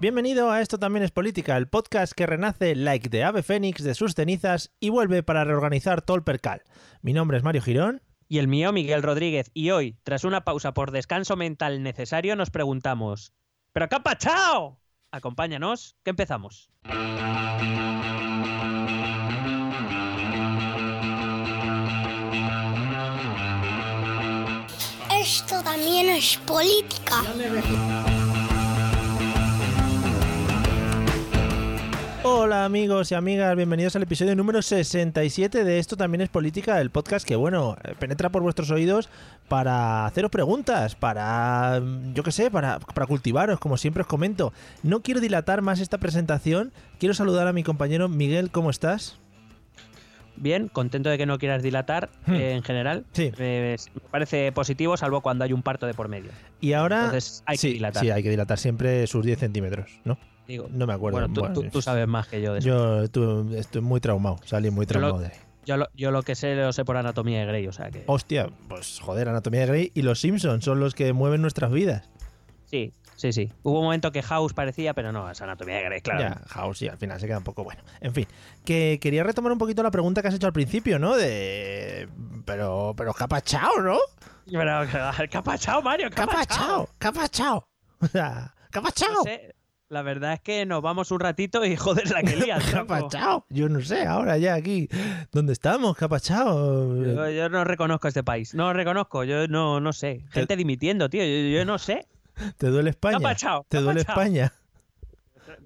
Bienvenido a Esto también es política, el podcast que renace like de ave fénix de sus cenizas y vuelve para reorganizar todo el percal. Mi nombre es Mario Girón. Y el mío, Miguel Rodríguez. Y hoy, tras una pausa por descanso mental necesario, nos preguntamos: ¿Pero qué ha pachao? Acompáñanos, que empezamos. Esto también es política. Hola amigos y amigas, bienvenidos al episodio número 67 de Esto también es política, el podcast que, bueno, eh, penetra por vuestros oídos para haceros preguntas, para, mm, yo qué sé, para, para cultivaros, como siempre os comento. No quiero dilatar más esta presentación, quiero saludar a mi compañero Miguel, ¿cómo estás? Bien, contento de que no quieras dilatar Hmm. eh, en general. Sí. Eh, me parece positivo, salvo cuando hay un parto de por medio. Y ahora... Entonces hay sí, que dilatar. sí, hay que dilatar siempre sus 10 centímetros, ¿no? Digo, No me acuerdo. bueno, tú, Bueno, tú- tú sabes más que yo de eso. Yo estoy muy traumado, salí muy lo- traumado de ahí. Yo, lo, yo lo que sé lo sé por anatomía de Grey, o sea que. Hostia, pues joder, Anatomía de Grey y los Simpsons son los que mueven nuestras vidas. Sí, sí, sí. Hubo un momento que House parecía, pero no, es anatomía de Grey, claro. Ya, House, sí, al final se queda un poco bueno. En fin, que quería retomar un poquito la pregunta que has hecho al principio, ¿no? De. Pero. Pero, ¿qué ha pachao, no? Pero, ¿qué ha pachado, Mario? ¿Qué ha pachao? ¿Qué ha pachao? O sea, ¿qué ha pachao? No sé, la verdad es que nos vamos un ratito y joder la que lías, ¿Qué ha tronco. pachao? Yo no sé, ahora ya aquí. ¿Dónde estamos? ¿Qué ha pachao? Yo, yo no reconozco este país. No lo reconozco. Yo no, no sé. Gente dimitiendo, tío. Yo, yo no sé. ¿Te duele ¿Qué ha España? pachao? ¿Te ¿Qué ha duele? España?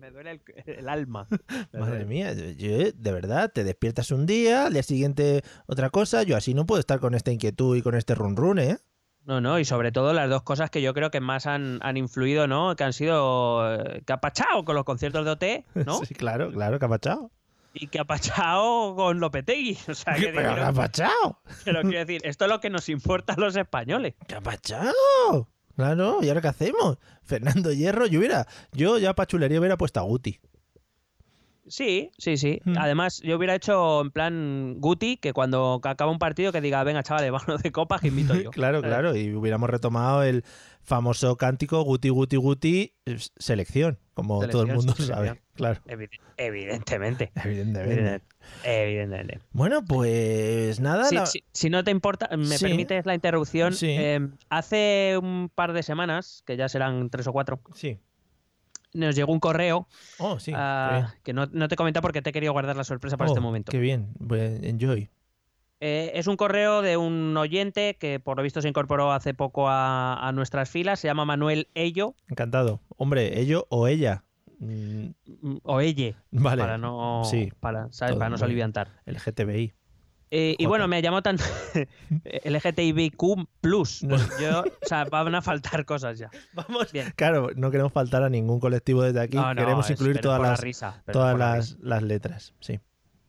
Me duele el, el alma. Madre mía, yo, yo, de verdad, te despiertas un día, al día siguiente otra cosa, yo así no puedo estar con esta inquietud y con este run run, ¿eh? No, no, y sobre todo las dos cosas que yo creo que más han, han influido, ¿no? Que han sido eh, que ha pachao con los conciertos de OT, ¿no? Sí, claro, claro, ¿qué ha pachao? Y que ha pachao con Lopetegui. O sea, que, ¿Pero qué ha quiero, decir, esto es lo que nos importa a los españoles. ¿Qué ha pachao? Claro, ¿y ahora qué hacemos? Fernando Hierro, yo hubiera, yo ya para chulería hubiera puesto a Guti. Sí, sí, sí. Mm. Además, yo hubiera hecho en plan Guti, que cuando acaba un partido que diga, venga, chavales, vámonos de copas que invito yo. claro, ¿sabes? claro, y hubiéramos retomado el famoso cántico Guti, Guti, Guti, es- selección, como todo el mundo selección. sabe. Claro, Evi- Evidentemente. evidentemente. Evidente- Evidentemente. Bueno, pues nada, Si, la- si- si no te importa, me Sí. permites la interrupción. Sí. eh, hace un par de semanas, que ya serán tres o cuatro, sí. Nos llegó un correo Oh, sí. ah, que no, no te comenta porque te he querido guardar la sorpresa para Oh, este momento. Qué bien, pues, enjoy. Eh, es un correo de un oyente que por lo visto se incorporó hace poco a, a nuestras filas, se llama Manuel Ello, Encantado. Hombre, ello o ella. Mm, mm, o Elle, Vale. para no, sí, para, ¿sabes? todo para no soliviantar. El GTBI. Eh, y bueno, me llamó tan LGTBIQ+. Pues No. yo, o sea, van a faltar cosas ya. Vamos. Bien. Claro, no queremos faltar a ningún colectivo desde aquí. No, no, queremos es- incluir todas la las, risa, todas la las, las letras. Sí,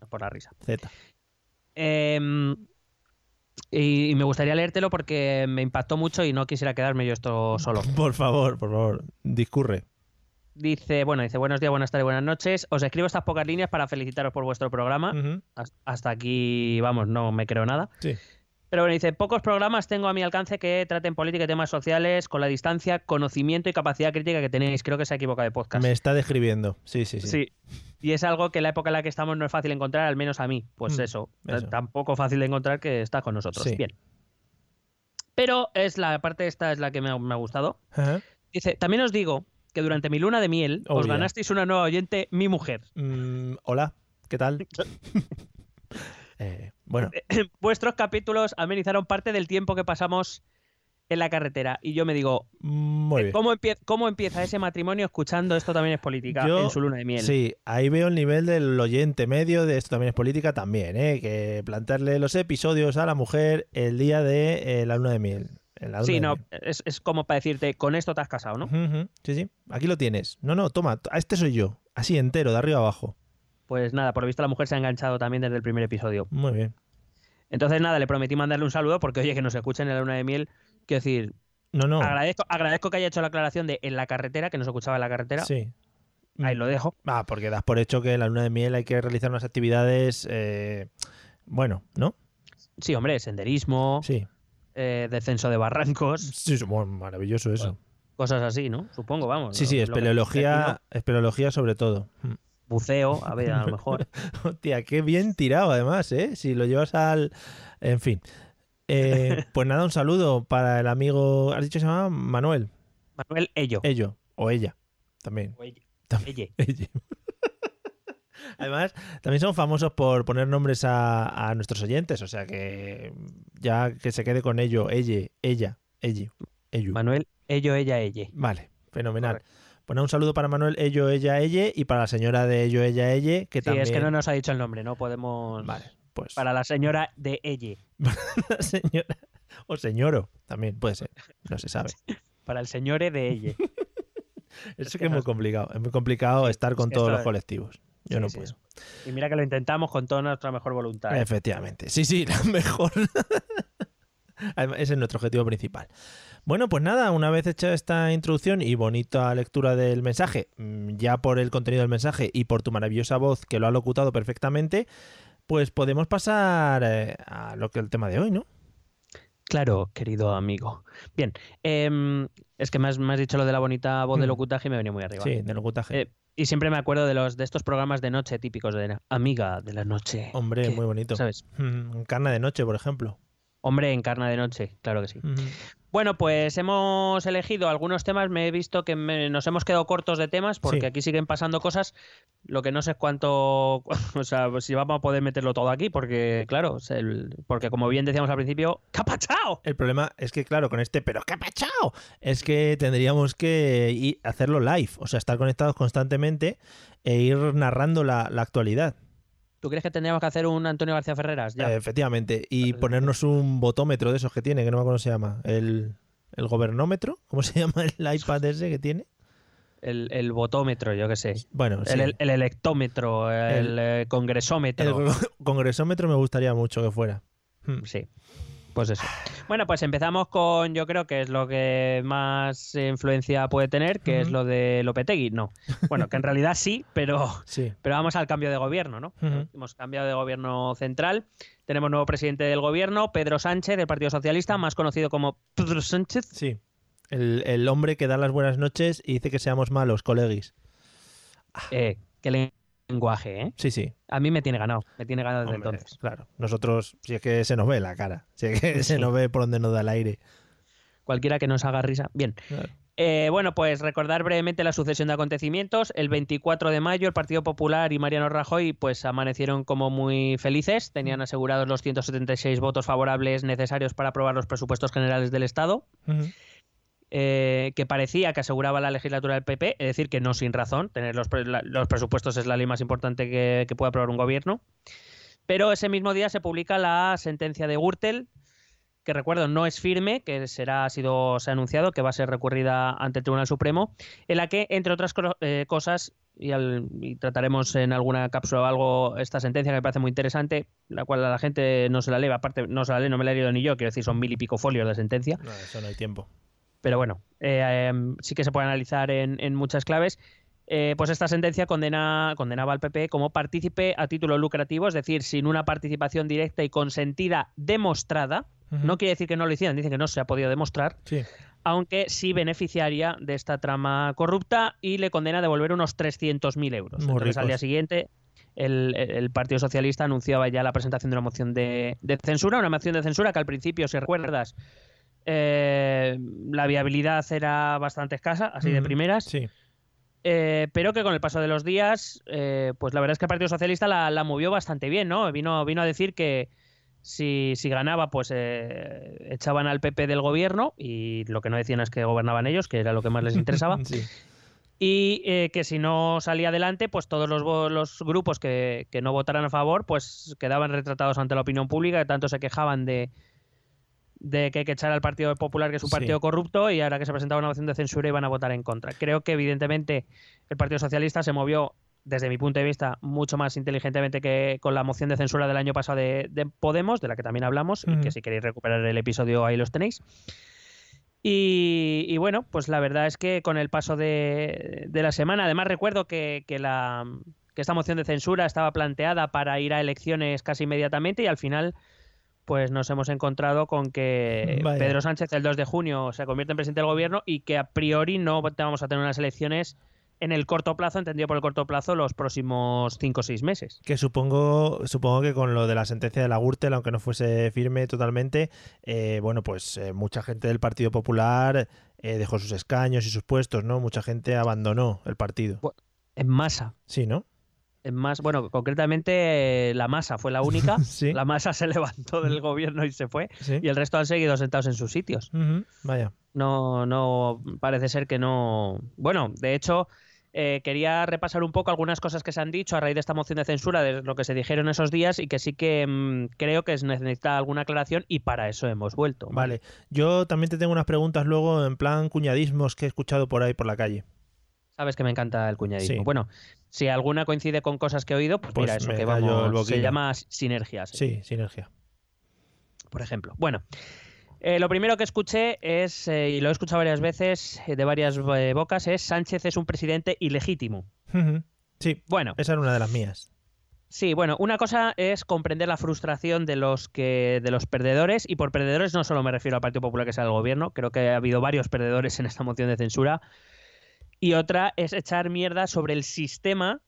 por la risa. Z. Em, Y, y me gustaría leértelo porque me impactó mucho y no quisiera quedarme yo esto solo. Por favor, por favor, discurre. Dice, bueno, dice, buenos días, buenas tardes, buenas noches. Os escribo estas pocas líneas para felicitaros por vuestro programa. Hasta aquí, vamos, no me creo nada. Sí. Pero bueno, dice, pocos programas tengo a mi alcance que traten política y temas sociales con la distancia, conocimiento y capacidad crítica que tenéis. Creo que se equivoca de podcast. Me está describiendo. Sí, sí, sí. Sí. Y es algo que en la época en la que estamos no es fácil encontrar, al menos a mí. Pues Mm, eso, eso. tampoco fácil de encontrar que está con nosotros. Sí. Bien. Pero es la parte esta es la que me ha, me ha gustado. Dice, también os digo que durante mi luna de miel Oh, os yeah. ganasteis una nueva oyente, mi mujer. Mm, hola, ¿qué tal? Eh, bueno, Vuestros capítulos amenizaron parte del tiempo que pasamos en la carretera. Y yo me digo, muy bien. ¿cómo, empie- cómo empieza ese matrimonio escuchando esto también es política Yo- en su luna de miel? Sí, ahí veo el nivel del oyente medio de esto también es política también, ¿eh? Que plantearle los episodios a la mujer el día de eh, la luna de miel. Sí, no, miel. es, es como para decirte, con esto te has casado, ¿no? Sí, sí. Aquí lo tienes. No, no, toma. A este soy yo. Así entero, de arriba abajo. Pues nada, por lo visto la mujer se ha enganchado también desde el primer episodio. Muy bien. Entonces nada, le prometí mandarle un saludo porque oye, que nos escuchen en la luna de miel. Quiero decir, No, no. agradezco, agradezco que haya hecho la aclaración de en la carretera, que nos escuchaba en la carretera. Sí. Ahí lo dejo. Ah, porque das por hecho que en la luna de miel hay que realizar unas actividades. eh, bueno, ¿no? Sí, hombre, senderismo, Sí. Eh, descenso de barrancos, Sí, bueno, maravilloso eso. cosas así, ¿no? Supongo, vamos. Sí, sí, lo espeleología, espeleología sobre todo. Mm. Buceo, a ver, a lo mejor. Hostia, qué bien tirado además, ¿eh? Si lo llevas al... En fin. Eh, pues nada, un saludo para el amigo... ¿Has dicho que se llama Manuel? Manuel Ello. Ello. O ella. También. O ella. También. Ella. Además, también son famosos por poner nombres a, a nuestros oyentes, o sea que ya que se quede con ello, ella, ella, ella, ello. Manuel Ello, ella, ella. Vale, fenomenal. Nada, un saludo para Manuel, ello, ella, ella y para la señora de ello, ella, ella, que Sí, también... es que no nos ha dicho el nombre, no podemos. Vale, pues Para la señora de Elle. la señora o señoro también puede ser, no se sabe. Para el señore de Elle. Eso que que es muy complicado, es muy complicado estar con que todos los es- colectivos. Yo Sí, no sí, puedo. Y mira que lo intentamos con toda nuestra mejor voluntad. ¿eh? Efectivamente. Sí, sí, la mejor. Además, Ese es nuestro objetivo principal. Bueno, pues nada, una vez hecha esta introducción y bonita lectura del mensaje, mm, ya por el contenido del mensaje y por tu maravillosa voz que lo ha locutado perfectamente, pues podemos pasar eh, a lo que es el tema de hoy, ¿no? Claro, querido amigo. Bien, em, es que me has, me has dicho lo de la bonita voz de Mm. locutaje y me venía muy arriba. Sí, de locutaje. Eh, y siempre me acuerdo de los de estos programas de noche típicos de Amiga de la Noche. Hombre, que, muy bonito. ¿Sabes? Mm, Carne de noche, por ejemplo. Hombre en carna de noche, claro que sí. Bueno, pues hemos elegido algunos temas. Me he visto que me- nos hemos quedado cortos de temas porque Sí. aquí siguen pasando cosas. Lo que no sé es cuánto. O sea, pues si vamos a poder meterlo todo aquí, porque, claro, el- porque como bien decíamos al principio, ¡capachao! El problema es que, claro, con este, pero qué pachao, es que tendríamos que ir- hacerlo live, o sea, estar conectados constantemente e ir narrando la, la actualidad. ¿Tú crees que tendríamos que hacer un Antonio García Ferreras? Ya. Eh, efectivamente, y ponernos un botómetro de esos que tiene, que no me acuerdo cómo se llama, el, el gobernómetro, ¿cómo se llama el iPad ese que tiene? El, el botómetro, yo qué sé. Bueno, sí. El, el- el electómetro, el, eh, congresómetro. El congresómetro me gustaría mucho que fuera. Hmm. Sí. Pues eso. Bueno, pues empezamos con, yo creo que es lo que más influencia puede tener, que es lo de Lopetegui. No. Bueno, que en realidad sí, pero, Sí. pero vamos al cambio de gobierno, ¿no? Ujú. Hemos cambiado de gobierno central. Tenemos nuevo presidente del gobierno, Pedro Sánchez, del Partido Socialista, más conocido como Pedro Sánchez. Sí. El, el hombre que da las buenas noches y dice que seamos malos, colegis. Eh, qué lenguaje, ¿eh? Sí, sí. A mí me tiene ganado, me tiene ganado desde Hombre, entonces. Claro, nosotros, si es que se nos ve la cara, si es que se nos ve por donde nos da el aire. Cualquiera que nos haga risa. Bien. Claro. Eh, bueno, pues recordar brevemente la sucesión de acontecimientos. El 24 de mayo el Partido Popular y Mariano Rajoy pues amanecieron como muy felices. Tenían asegurados los 176 votos favorables necesarios para aprobar los presupuestos generales del Estado, Ujú. Eh, que parecía que aseguraba la legislatura del PP, es decir, que no sin razón. Tener los, los presupuestos es la ley más importante que, que puede aprobar un gobierno. Pero ese mismo día se publica la sentencia de Gürtel, que recuerdo no es firme, que será, ha sido, se ha anunciado que va a ser recurrida ante el Tribunal Supremo, en la que, entre otras eh, cosas, y, al- y trataremos en alguna cápsula o algo esta sentencia que me parece muy interesante, la cual a la gente no se la lee, aparte no se la lee, no me la he leído ni yo, quiero decir, son mil y pico folios de sentencia. No, eso no hay tiempo. Pero bueno, eh, em, sí que se puede analizar en, en muchas claves. Eh, pues esta sentencia condena, condenaba al PP como partícipe a título lucrativo, es decir, sin una participación directa y consentida demostrada. No quiere decir que no lo hicieran, dice que no se ha podido demostrar, Sí. aunque sí beneficiaria de esta trama corrupta y le condena a devolver unos 300.000 euros. Muy Entonces, al día siguiente, el, el Partido Socialista anunciaba ya la presentación de una moción de, de censura, una moción de censura que al principio, si recuerdas, eh, la viabilidad era bastante escasa, así de primeras, Sí. eh, pero que con el paso de los días, eh, pues la verdad es que el Partido Socialista la, la movió bastante bien, ¿no? Vino, vino a decir que si, si ganaba, pues eh, echaban al PP del gobierno y lo que no decían es que gobernaban ellos, que era lo que más les interesaba. Sí. y que si no salía adelante, pues todos los grupos que, que no votaran a favor, pues quedaban retratados ante la opinión pública, que tanto se quejaban de, de que hay que echar al Partido Popular, que es un Sí. partido corrupto, y ahora que se presentaba una moción de censura iban a votar en contra. Creo que evidentemente el Partido Socialista se movió, desde mi punto de vista, mucho más inteligentemente que con la moción de censura del año pasado de, de Podemos, de la que también hablamos, y que si queréis recuperar el episodio ahí los tenéis. Y, y bueno, pues la verdad es que con el paso de, de la semana, además recuerdo que, que la, que esta moción de censura estaba planteada para ir a elecciones casi inmediatamente y al final pues nos hemos encontrado con que Vaya. Pedro Sánchez el 2 de junio se convierte en presidente del gobierno y que a priori no vamos a tener unas elecciones en el corto plazo, entendido por el corto plazo, los próximos 5 o 6 meses. Que supongo, supongo que con lo de la sentencia de la Gürtel, aunque no fuese firme totalmente, eh, bueno, pues eh, mucha gente del Partido Popular eh, dejó sus escaños y sus puestos, ¿no? Mucha gente abandonó el partido. En masa. Sí, ¿no? Más, bueno, concretamente eh, la masa fue la única. Sí. La masa se levantó del gobierno y se fue. Sí. Y el resto han seguido sentados en sus sitios. Vaya. No, no, parece ser que no. Bueno, de hecho, eh, quería repasar un poco algunas cosas que se han dicho a raíz de esta moción de censura, de lo que se dijeron esos días y que sí que mm, creo que es necesita alguna aclaración y para eso hemos vuelto. Vale. Yo también te tengo unas preguntas luego en plan cuñadismos que he escuchado por ahí por la calle. Sabes que me encanta el cuñadismo. Sí. Bueno, si alguna coincide con cosas que he oído, pues, Pues mira, eso que vamos. Se llama sinergias. Sí, sinergia. por ejemplo. Bueno, eh, lo primero que escuché es, eh, y lo he escuchado varias veces eh, de varias bocas, es Sánchez es un presidente ilegítimo. Sí, Bueno, esa era una de las mías. sí, bueno, una cosa es comprender la frustración de los que de los perdedores, y por perdedores no solo me refiero al Partido Popular que sea el gobierno, creo que ha habido varios perdedores en esta moción de censura. Y otra es echar mierda sobre el sistema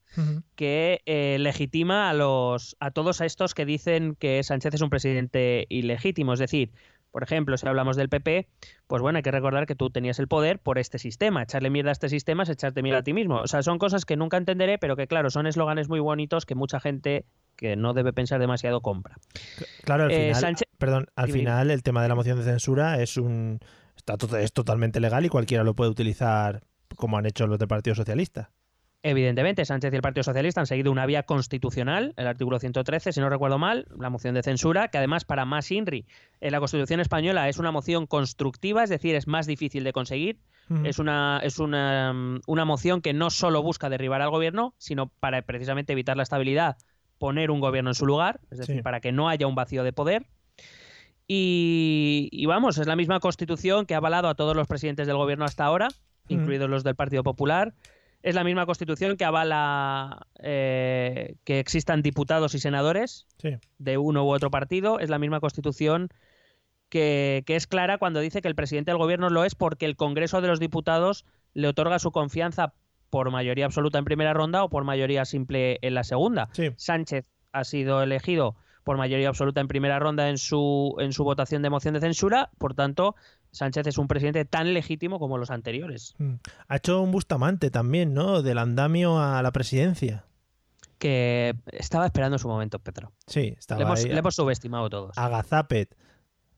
que eh, legitima a los a todos estos que dicen que Sánchez es un presidente ilegítimo. Es decir, por ejemplo, si hablamos del PP, pues bueno, hay que recordar que tú tenías el poder por este sistema. Echarle mierda a este sistema es echarte mierda a ti mismo. O sea, son cosas que nunca entenderé, pero que claro, son eslóganes muy bonitos que mucha gente que no debe pensar demasiado compra. Claro, al Eh, final, Sánchez- perdón, al final el tema de la moción de censura es un es totalmente legal y cualquiera lo puede utilizar como han hecho los del Partido Socialista. Evidentemente, Sánchez y el Partido Socialista han seguido una vía constitucional, el artículo 113, si no recuerdo mal, la moción de censura, que además para más INRI en la Constitución española es una moción constructiva, es decir, es más difícil de conseguir. Es una, es una, mm, una moción que no solo busca derribar al gobierno, sino para precisamente evitar la estabilidad, poner un gobierno en su lugar, es decir, Sí. para que no haya un vacío de poder. Y, y vamos, es la misma constitución que ha avalado a todos los presidentes del gobierno hasta ahora, Mm. incluidos los del Partido Popular. Es la misma constitución que avala eh, que existan diputados y senadores Sí. de uno u otro partido. Es la misma constitución que, que es clara cuando dice que el presidente del gobierno lo es porque el Congreso de los Diputados le otorga su confianza por mayoría absoluta en primera ronda o por mayoría simple en la segunda. Sí. Sánchez ha sido elegido por mayoría absoluta en primera ronda en su, en su votación de moción de censura, por tanto, Sánchez es un presidente tan legítimo como los anteriores, Mm. Ha hecho un Bustamante también, ¿no? Del andamio a la presidencia. que estaba esperando su momento, Pedro. Sí, estaba Le hemos, ahí. le hemos subestimado todos. Agazapet.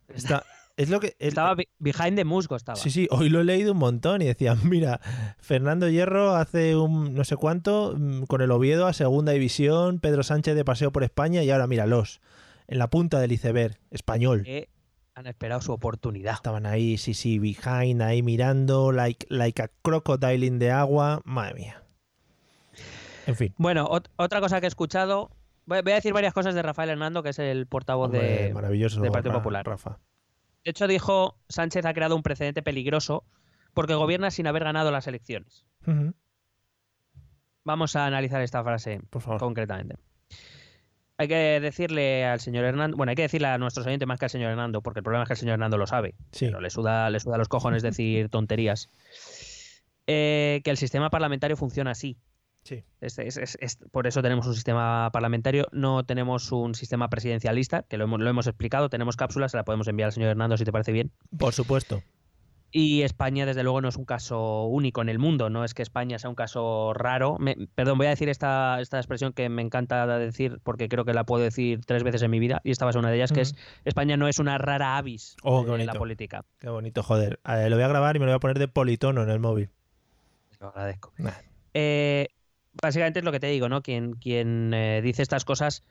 Está, es lo que el- Estaba be- behind the musgo, estaba. Sí, sí, hoy lo he leído un montón y decía, mira, Fernando Hierro hace un no sé cuánto mm, con el Oviedo a segunda división, Pedro Sánchez de paseo por España y ahora míralos, en la punta del iceberg, español. Que han esperado su oportunidad. Estaban ahí, sí, sí, behind, ahí mirando, like, like a crocodile in the agua, madre mía. En fin. Bueno, ot- otra cosa que he escuchado. Voy a decir varias cosas de Rafael Hernando, que es el portavoz Hombre, de, maravilloso. del Partido Ra- Popular. Rafa. De hecho, dijo Sánchez ha creado un precedente peligroso porque gobierna sin haber ganado las elecciones. Vamos a analizar esta frase Por favor. concretamente. Hay que decirle al señor Hernando, bueno, hay que decirle a nuestros oyentes más que al señor Hernando, porque el problema es que el señor Hernando lo sabe, Sí. pero le suda, le suda los cojones decir tonterías. Eh, que el sistema parlamentario funciona así. Sí. Es- es- es- es- por eso tenemos un sistema parlamentario, no tenemos un sistema presidencialista, que lo hemos, lo hemos explicado, tenemos cápsulas, se la podemos enviar al señor Hernando si te parece bien. Por supuesto. Y España, desde luego, no es un caso único en el mundo, no es que España sea un caso raro. Me- perdón, voy a decir esta, esta expresión que me encanta decir porque creo que la puedo decir tres veces en mi vida, y esta va a ser una de ellas, que es España no es una rara avis Oh, de la política. Qué bonito, joder. Eh, lo voy a grabar y me lo voy a poner de politono en el móvil. Lo agradezco. Nah. Eh, básicamente es lo que te digo, ¿no? Quien, quien eh, dice estas cosas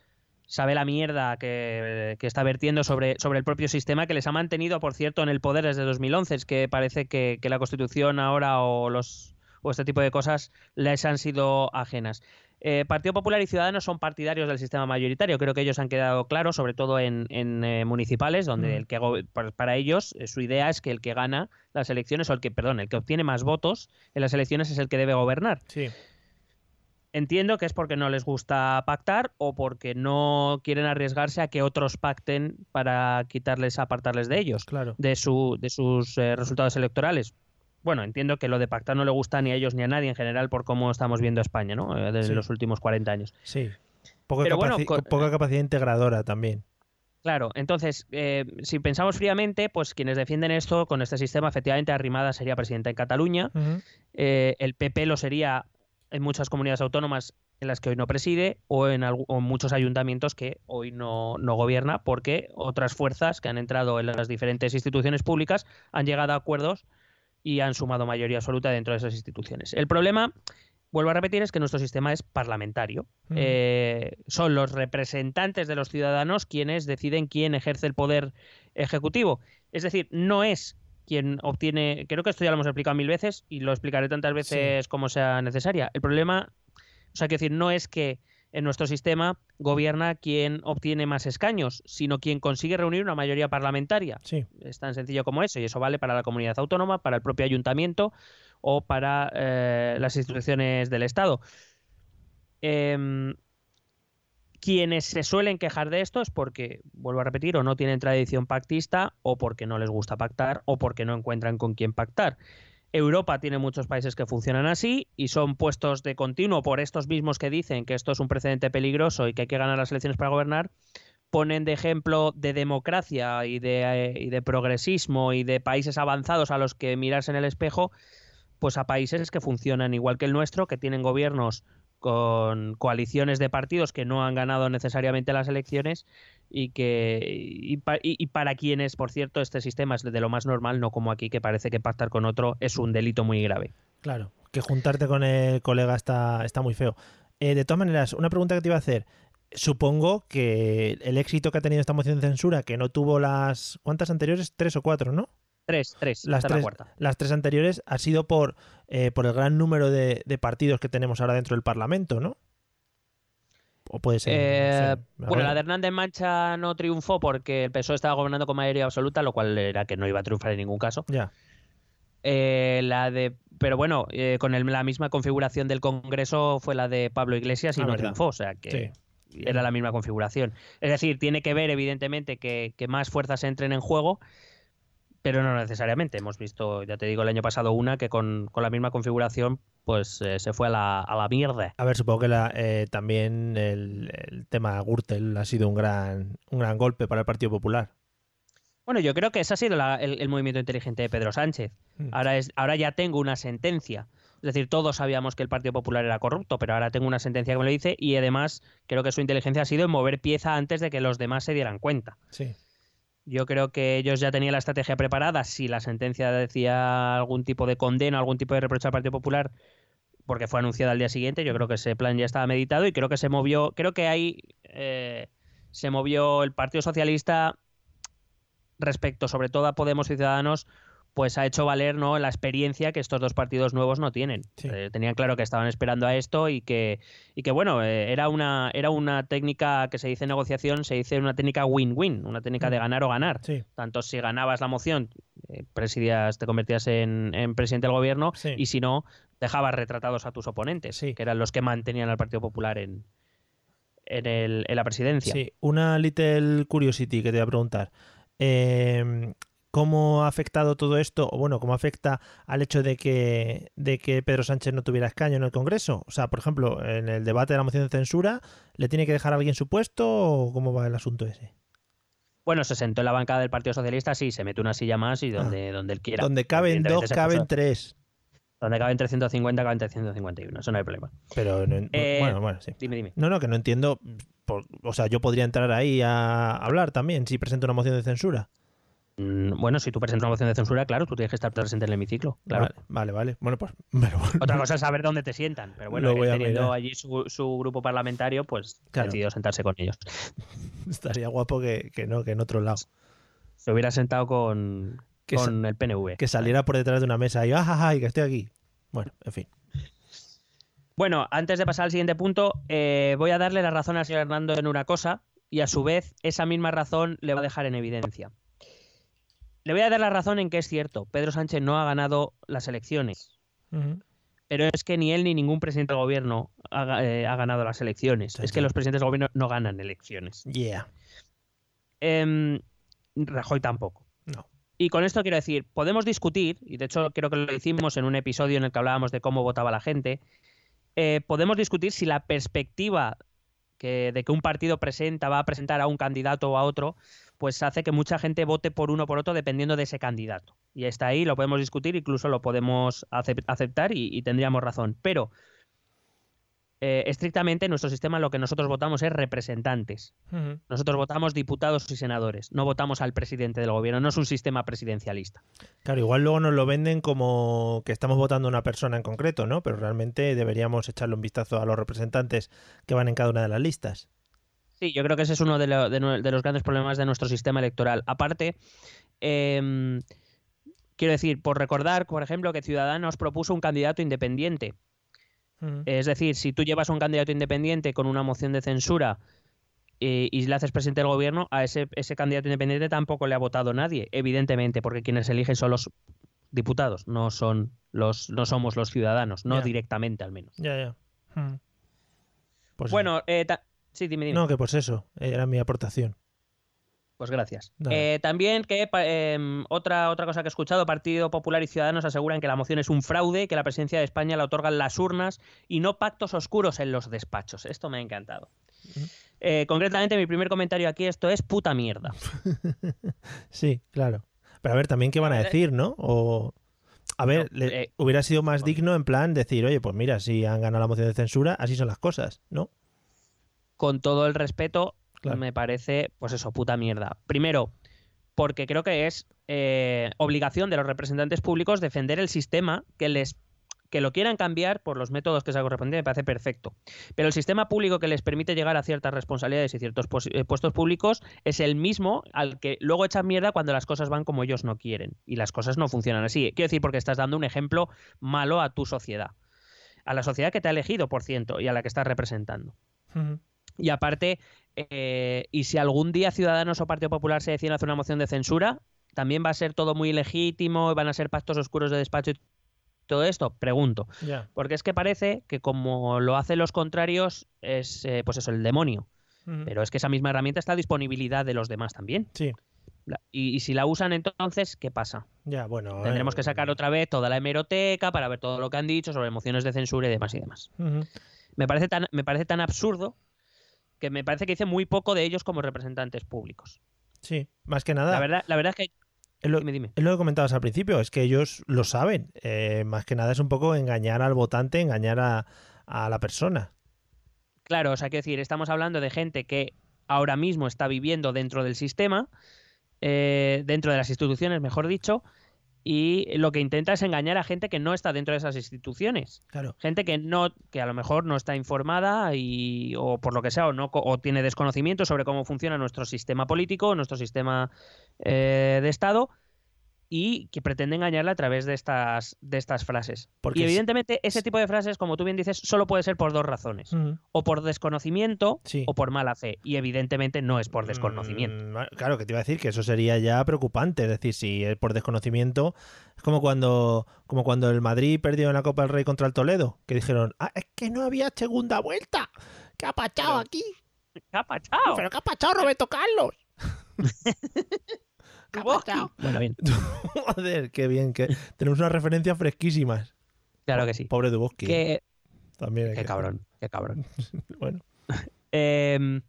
sabe la mierda que, que está vertiendo sobre, sobre el propio sistema que les ha mantenido, por cierto, en el poder desde 2011. Es que parece que, que la Constitución ahora o, los, o este tipo de cosas les han sido ajenas. Eh, Partido Popular y Ciudadanos son partidarios del sistema mayoritario. Creo que ellos han quedado claros, sobre todo en, en, eh, municipales, donde Mm. el que para ellos eh, su idea es que el que gana las elecciones o el que, perdón, el que obtiene más votos en las elecciones es el que debe gobernar. Sí. Entiendo que es porque no les gusta pactar o porque no quieren arriesgarse a que otros pacten para quitarles, apartarles de ellos, Claro. de, su, de sus eh, resultados electorales. Bueno, entiendo que lo de pactar no le gusta ni a ellos ni a nadie en general por cómo estamos viendo España, ¿no? Eh, Desde Sí. los últimos 40 años. Sí. Poca, Pero bueno, con- poca capacidad integradora también. Claro, entonces, eh, si pensamos fríamente, pues quienes defienden esto con este sistema, efectivamente, Arrimada sería presidenta en Cataluña, eh, el PP lo sería en muchas comunidades autónomas en las que hoy no preside o en, algu- o en muchos ayuntamientos que hoy no, no gobierna porque otras fuerzas que han entrado en las diferentes instituciones públicas han llegado a acuerdos y han sumado mayoría absoluta dentro de esas instituciones. El problema, vuelvo a repetir, es que nuestro sistema es parlamentario. Eh, son los representantes de los ciudadanos quienes deciden quién ejerce el poder ejecutivo. Es decir, no es quien obtiene, creo que esto ya lo hemos explicado mil veces y lo explicaré tantas veces como sea necesaria. El problema, o sea, quiero decir, no es que en nuestro sistema gobierna quien obtiene más escaños, sino quien consigue reunir una mayoría parlamentaria. Sí. Es tan sencillo como eso, y eso vale para la comunidad autónoma, para el propio ayuntamiento o para eh, las instituciones del Estado. Em, quienes se suelen quejar de esto es porque, vuelvo a repetir, o no tienen tradición pactista, o porque no les gusta pactar, o porque no encuentran con quién pactar. Europa tiene muchos países que funcionan así y son puestos de continuo por estos mismos que dicen que esto es un precedente peligroso y que hay que ganar las elecciones para gobernar, ponen de ejemplo de democracia y de, eh, y de progresismo y de países avanzados a los que mirarse en el espejo, pues a países que funcionan igual que el nuestro, que tienen gobiernos con coaliciones de partidos que no han ganado necesariamente las elecciones y que y, pa- y- y para quienes, por cierto, este sistema es de lo más normal, no como aquí que parece que pactar con otro es un delito muy grave. Claro. Que juntarte con el colega está, está muy feo. Eh, de todas maneras, una pregunta que te iba a hacer. Supongo que el éxito que ha tenido esta moción de censura, que no tuvo las. ¿Cuántas anteriores? Tres o cuatro, ¿no? Tres, tres, Las esta es la tres, cuarta. las tres anteriores ha sido por, eh, por el gran número de, de partidos que tenemos ahora dentro del Parlamento, ¿no? O puede ser. Eh, no sé. bueno, la de Hernández Mancha no triunfó porque el PSOE estaba gobernando con mayoría absoluta, lo cual era que no iba a triunfar en ningún caso. Ya. Eh, la de, pero bueno, con el- la misma configuración del Congreso fue la de Pablo Iglesias y Ah, no verdad. triunfó, o sea que Sí. era la misma configuración. Es decir, tiene que ver evidentemente que, que más fuerzas entren en juego, pero no necesariamente. Hemos visto, ya te digo, el año pasado una que con, con la misma configuración pues eh, se fue a la, a la mierda. A ver, supongo que la, eh, también el, el tema Gürtel ha sido un gran, un gran golpe para el Partido Popular. Bueno, yo creo que ese ha sido la- el, el movimiento inteligente de Pedro Sánchez. Mm. Ahora, es, ahora ya tengo una sentencia. Es decir, todos sabíamos que el Partido Popular era corrupto, pero ahora tengo una sentencia que me lo dice y además creo que su inteligencia ha sido en mover pieza antes de que los demás se dieran cuenta. Sí. Yo creo que ellos ya tenían la estrategia preparada. Si la sentencia decía algún tipo de condena, algún tipo de reproche al Partido Popular, porque fue anunciada al día siguiente, yo creo que ese plan ya estaba meditado y creo que se movió, creo que ahí eh, se movió el Partido Socialista respecto sobre todo a Podemos y Ciudadanos pues ha hecho valer ¿no? la experiencia que estos dos partidos nuevos no tienen. Sí. Eh, tenían claro que estaban esperando a esto y que, y que bueno, eh, era, una, era una técnica que se dice negociación, se dice una técnica win-win, una técnica de ganar o ganar. Sí. Tanto si ganabas la moción, eh, presidías, te convertías en, en presidente del gobierno, Sí. y si no, dejabas retratados a tus oponentes, que eran los que mantenían al Partido Popular en, en, el- en la presidencia. Sí, una little curiosity que te voy a preguntar. Eh, ¿Cómo ha afectado todo esto? O bueno, ¿cómo afecta al hecho de que, de que Pedro Sánchez no tuviera escaño en el Congreso? O sea, por ejemplo, en el debate de la moción de censura, ¿le tiene que dejar a alguien su puesto o cómo va el asunto ese? Bueno, se sentó en la bancada del Partido Socialista, sí, se mete una silla más y donde, donde él quiera. Ah. Donde caben dos, caben puso- tres. Donde caben 350, caben 351. Eso no hay problema. Pero, no- Eh, bueno, bueno, sí. Dime, dime. No, no, que no entiendo. por- o sea, yo podría entrar ahí a hablar también si presento una moción de censura. Mm, Bueno, si tú presentas una moción de censura, claro, tú tienes que estar presente en el hemiciclo. Claro. Vale, vale, vale. Bueno, pues. Otra cosa es saber dónde te sientan. Pero bueno, teniendo allí su, su grupo parlamentario, pues Claro. ha decidido sentarse con ellos. Estaría guapo que, que no, que en otro lado. Se hubiera sentado con, con el PNV. Que saliera por detrás de una mesa y ¡ah, y que estoy aquí! Bueno, en fin. Bueno, antes de pasar al siguiente punto, eh, voy a darle la razón al señor Hernando en una cosa y a su vez esa misma razón le va a dejar en evidencia. Le voy a dar la razón en que es cierto, Pedro Sánchez no ha ganado las elecciones, pero es que ni él ni ningún presidente del gobierno ha, eh, ha ganado las elecciones. Sí, es sí. que los presidentes del gobierno no ganan elecciones. Yeah. Em, Rajoy tampoco. No. Y con esto quiero decir, podemos discutir, y de hecho creo que lo hicimos en un episodio en el que hablábamos de cómo votaba la gente, eh, podemos discutir si la perspectiva que, de que un partido presenta va a presentar a un candidato o a otro, pues hace que mucha gente vote por uno o por otro dependiendo de ese candidato. Y está ahí, lo podemos discutir, incluso lo podemos acep- aceptar y, y tendríamos razón. Pero eh, estrictamente en nuestro sistema lo que nosotros votamos es representantes. Nosotros votamos diputados y senadores, no votamos al presidente del gobierno, no es un sistema presidencialista. Claro, igual luego nos lo venden como que estamos votando a una persona en concreto, ¿no? Pero realmente deberíamos echarle un vistazo a los representantes que van en cada una de las listas. Sí, yo creo que ese es uno de, lo- de nue- de los grandes problemas de nuestro sistema electoral. Aparte, em, quiero decir, por recordar, por ejemplo, que Ciudadanos propuso un candidato independiente. Es decir, si tú llevas un candidato independiente con una moción de censura eh, y le haces presidente del gobierno, a ese, ese candidato independiente tampoco le ha votado nadie, evidentemente, porque quienes eligen son los diputados, no son los, no somos los ciudadanos, no directamente al menos. Ya, ya. Ujú. Pues bueno, eh, sí, dime, dime. No, que pues eso, era mi aportación. Pues gracias. Eh, también que em, otra, otra cosa que he escuchado, Partido Popular y Ciudadanos aseguran que la moción es un fraude, que la presidencia de España la otorgan las urnas y no pactos oscuros en los despachos. Esto me ha encantado. Eh, concretamente, mi primer comentario aquí, esto es puta mierda. Sí, claro. Pero a ver, también qué van a ver, decir, ¿no? O a ver, No, le- eh, hubiera sido más digno en plan decir, oye, pues mira, si han ganado la moción de censura, así son las cosas, ¿no? Con todo el respeto, Claro. me parece, pues eso, puta mierda. Primero, porque creo que es eh, obligación de los representantes públicos defender el sistema que les que lo quieran cambiar por los métodos que se corresponden me parece perfecto. Pero el sistema público que les permite llegar a ciertas responsabilidades y ciertos eh, puestos públicos es el mismo al que luego echan mierda cuando las cosas van como ellos no quieren y las cosas no funcionan así. Quiero decir porque estás dando un ejemplo malo a tu sociedad, a la sociedad que te ha elegido, por ciento, y a la que estás representando. Y aparte, eh, y si algún día Ciudadanos o Partido Popular se deciden hacer una moción de censura, también va a ser todo muy ilegítimo, van a ser pactos oscuros de despacho y todo esto, pregunto. Porque es que parece que como lo hacen los contrarios, es eh, pues eso, el demonio. Pero es que esa misma herramienta está a disponibilidad de los demás también. Sí, La- Y, y si la usan entonces, ¿qué pasa? ya, bueno. Tendremos eh, que sacar otra vez toda la hemeroteca para ver todo lo que han dicho sobre mociones de censura y demás y demás. Me parece tan, me parece tan absurdo que me parece que dice muy poco de ellos como representantes públicos. Sí, más que nada. La verdad, la verdad es que. es lo, Dime, dime. es lo que comentabas al principio, es que ellos lo saben. Eh, más que nada es un poco engañar al votante, engañar a, a la persona. Claro, o sea, quiero decir, estamos hablando de gente que ahora mismo está viviendo dentro del sistema, eh, dentro de las instituciones, mejor dicho, y lo que intenta es engañar a gente que no está dentro de esas instituciones. Claro. Gente que no, que a lo mejor no está informada y, o por lo que sea, o no, o tiene desconocimiento sobre cómo funciona nuestro sistema político, nuestro sistema eh, de Estado, y que pretende engañarla a través de estas, de estas frases. Porque y es- evidentemente ese tipo de frases, como tú bien dices, solo puede ser por dos razones. O por desconocimiento Sí. o por mala fe. Y evidentemente no es por desconocimiento. Mm, claro, que te iba a decir que eso sería ya preocupante. Es decir, si es por desconocimiento, es como cuando, como cuando el Madrid perdió en la Copa del Rey contra el Toledo, que dijeron, ah, es que no había segunda vuelta. ¿Qué ha pachado aquí? ¡Qué apachao! ¿Pero qué ha pachado Roberto Carlos? Bueno, bien, Joder, qué bien, que tenemos unas referencias fresquísimas. claro que sí. Pobre Duboski. Que, También hay qué que- cabrón, qué cabrón. Bueno, Eh,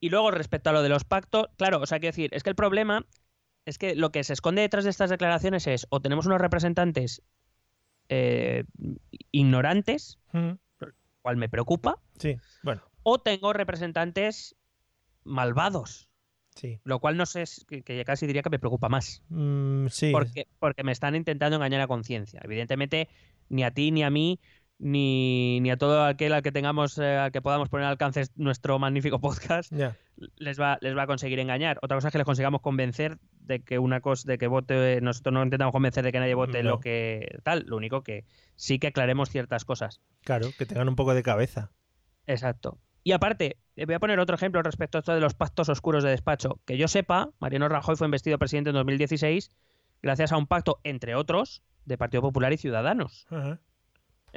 y luego respecto a lo de los pactos, claro, o sea, quiero decir, es que el problema es que lo que se esconde detrás de estas declaraciones es o tenemos unos representantes eh, ignorantes, Ujú. cual me preocupa, sí, bueno, o tengo representantes malvados, sí. lo cual no sé, que, que casi diría que me preocupa más, Mm, sí. porque, porque me están intentando engañar a conciencia. Evidentemente, ni a ti ni a mí ni, ni a todo aquel al que tengamos, eh, al que podamos poner al alcance nuestro magnífico podcast, les va, les va a conseguir engañar. Otra cosa es que les consigamos convencer de que una cosa, de que vote, nosotros no intentamos convencer de que nadie vote No. lo que tal, lo único que sí que aclaremos ciertas cosas. Claro, que tengan un poco de cabeza. Exacto. Y aparte, eh, voy a poner otro ejemplo respecto a esto de los pactos oscuros de despacho. Que yo sepa, Mariano Rajoy fue investido presidente en 2016 gracias a un pacto, entre otros, de Partido Popular y Ciudadanos,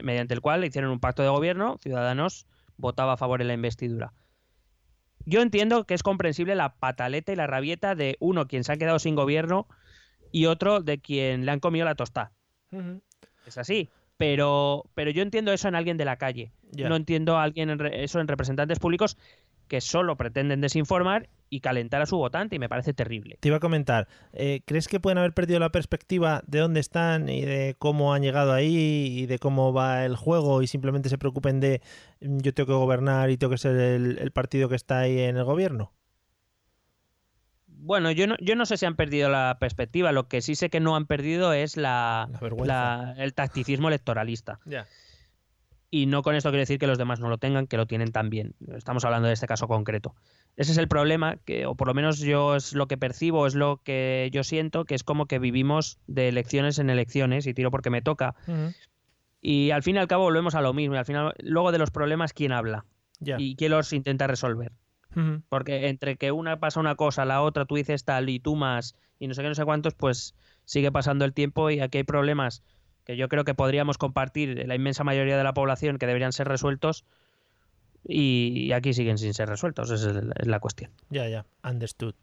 mediante el cual hicieron un pacto de gobierno, Ciudadanos votaba a favor en la investidura. Yo entiendo que es comprensible la pataleta y la rabieta de uno quien se ha quedado sin gobierno y otro de quien le han comido la tostada. Es así. Pero, pero yo entiendo eso en alguien de la calle. Ya. No entiendo a alguien en re- eso en representantes públicos que solo pretenden desinformar y calentar a su votante y me parece terrible. Te iba a comentar, eh, ¿crees que pueden haber perdido la perspectiva de dónde están y de cómo han llegado ahí y de cómo va el juego y simplemente se preocupen de mm, yo tengo que gobernar y tengo que ser el, el partido que está ahí en el gobierno? Bueno, yo no, yo no sé si han perdido la perspectiva. Lo que sí sé que no han perdido es la, La vergüenza. la- el tacticismo electoralista. Y no con esto quiero decir que los demás no lo tengan, que lo tienen también. Estamos hablando de este caso concreto. Ese es el problema, que, o por lo menos yo es lo que percibo, es lo que yo siento, que es como que vivimos de elecciones en elecciones y tiro porque me toca. Y al fin y al cabo volvemos a lo mismo. Y al final, luego de los problemas, ¿quién habla? ¿Y quién los intenta resolver? Porque entre que una pasa una cosa, la otra tú dices tal y tú más y no sé qué, no sé cuántos, pues sigue pasando el tiempo y aquí hay problemas que yo creo que podríamos compartir la inmensa mayoría de la población que deberían ser resueltos y, aquí siguen sin ser resueltos, esa es, la cuestión. Ya, ya. Understood.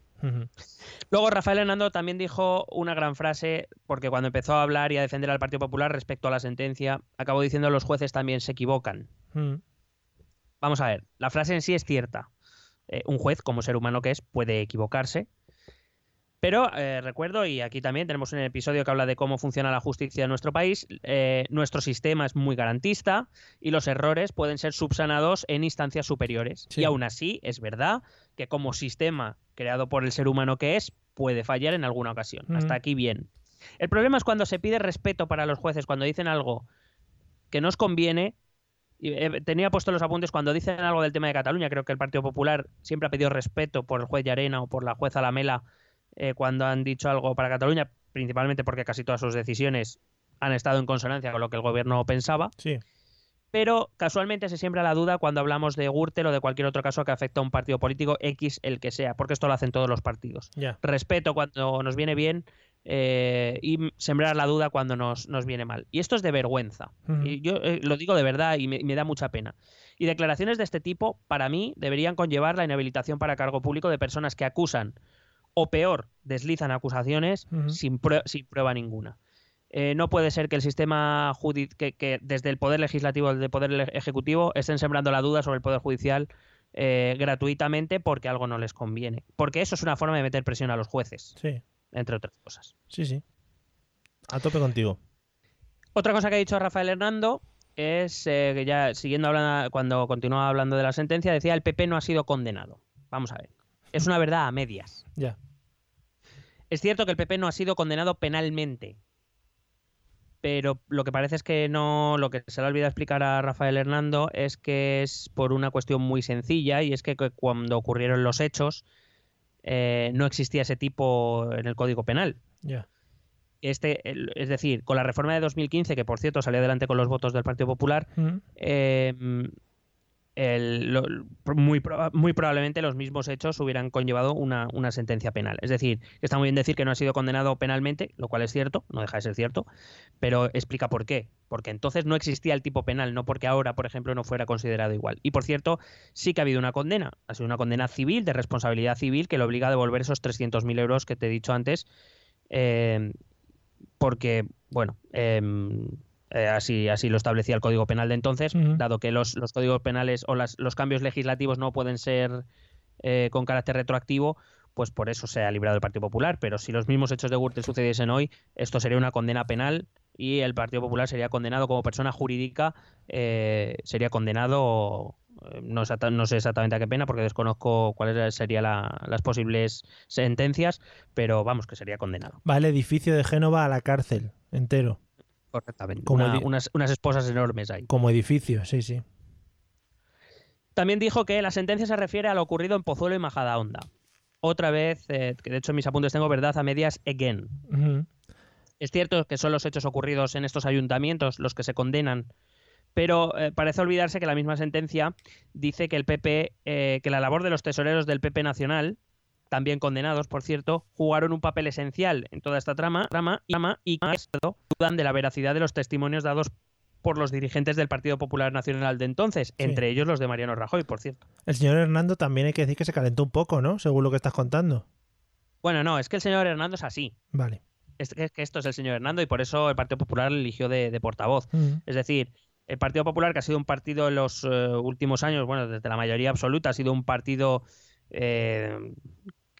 Luego Rafael Hernando también dijo una gran frase, porque cuando empezó a hablar y a defender al Partido Popular respecto a la sentencia, acabó diciendo los jueces también se equivocan. Vamos a ver, la frase en sí es cierta. Eh, un juez, como ser humano que es, puede equivocarse. Pero eh, recuerdo, y aquí también tenemos un episodio que habla de cómo funciona la justicia en nuestro país, eh, nuestro sistema es muy garantista y los errores pueden ser subsanados en instancias superiores. Sí. Y aún así, es verdad que como sistema creado por el ser humano que es, puede fallar en alguna ocasión. Hasta aquí bien. El problema es cuando se pide respeto para los jueces, cuando dicen algo que nos conviene. Eh, tenía puesto los apuntes cuando dicen algo del tema de Cataluña. Creo que el Partido Popular siempre ha pedido respeto por el juez Llarena o por la jueza Lamela eh, cuando han dicho algo para Cataluña, principalmente porque casi todas sus decisiones han estado en consonancia con lo que el gobierno pensaba. Sí. Pero casualmente se siembra la duda cuando hablamos de Gürtel o de cualquier otro caso que afecta a un partido político X, el que sea, porque esto lo hacen todos los partidos respeto cuando nos viene bien eh, y sembrar la duda cuando nos, nos viene mal. Y esto es de vergüenza. Y yo eh, lo digo de verdad y me, y me da mucha pena. Y declaraciones de este tipo, para mí, deberían conllevar la inhabilitación para cargo público de personas que acusan o peor, deslizan acusaciones sin, prue- sin prueba ninguna. Eh, no puede ser que el sistema que, que desde el poder legislativo al poder ejecutivo estén sembrando la duda sobre el poder judicial eh, gratuitamente porque algo no les conviene. Porque eso es una forma de meter presión a los jueces, Sí. Entre otras cosas. Sí, sí. A tope contigo. Otra cosa que ha dicho Rafael Hernando es eh, que ya siguiendo hablando, cuando continuaba hablando de la sentencia, decía el PP no ha sido condenado. Vamos a ver. Es una verdad a medias. Ya. Es cierto que el PP no ha sido condenado penalmente. Pero lo que parece es que no, lo que se le olvida explicar a Rafael Hernando es que es por una cuestión muy sencilla y es que cu- cuando ocurrieron los hechos, eh, no existía ese tipo en el Código Penal. Este, es decir, con la reforma de 2015, que por cierto salió adelante con los votos del Partido Popular, Mm. eh, muy, proba- muy probablemente los mismos hechos hubieran conllevado una, sentencia penal. Es decir, está muy bien decir que no ha sido condenado penalmente, lo cual es cierto, no deja de ser cierto, pero explica por qué. Porque entonces no existía el tipo penal, no porque ahora, por ejemplo, no fuera considerado igual. Y por cierto, sí que ha habido una condena. Ha sido una condena civil, de responsabilidad civil, que le obliga a devolver esos 300.000 euros que te he dicho antes. eh, porque, bueno, em, eh, así, así lo establecía el Código Penal de entonces, dado que los, los códigos penales o las- los cambios legislativos no pueden ser eh, con carácter retroactivo, pues por eso se ha librado el Partido Popular. Pero si los mismos hechos de Gürtel sucediesen hoy, esto sería una condena penal y el Partido Popular sería condenado como persona jurídica, eh, sería condenado, eh, no, no sé exactamente a qué pena porque desconozco cuáles serían la- las posibles sentencias, pero vamos, que sería condenado. Va el edificio de Génova a la cárcel, entero. Correctamente. Como Una- unas, unas esposas enormes ahí. Como edificio, sí, sí. También dijo que la sentencia se refiere a lo ocurrido en Pozuelo y Majadahonda. Otra vez, eh, que de hecho en mis apuntes tengo verdad a medias again. Es cierto que son los hechos ocurridos en estos ayuntamientos los que se condenan, pero eh, parece olvidarse que la misma sentencia dice que el PP, eh, que la labor de los tesoreros del PP nacional, también condenados, por cierto, jugaron un papel esencial en toda esta trama, trama y, trama y dudan de la veracidad de los testimonios dados por los dirigentes del Partido Popular Nacional de entonces, entre ellos los de Mariano Rajoy, por cierto. El señor Hernando también hay que decir que se calentó un poco, ¿no? Según lo que estás contando. Bueno, no, es que el señor Hernando es así. Vale. Es que, es que esto es el señor Hernando y por eso el Partido Popular le eligió de, de portavoz. Es decir, el Partido Popular, que ha sido un partido en los eh, últimos años, bueno, desde la mayoría absoluta, ha sido un partido eh,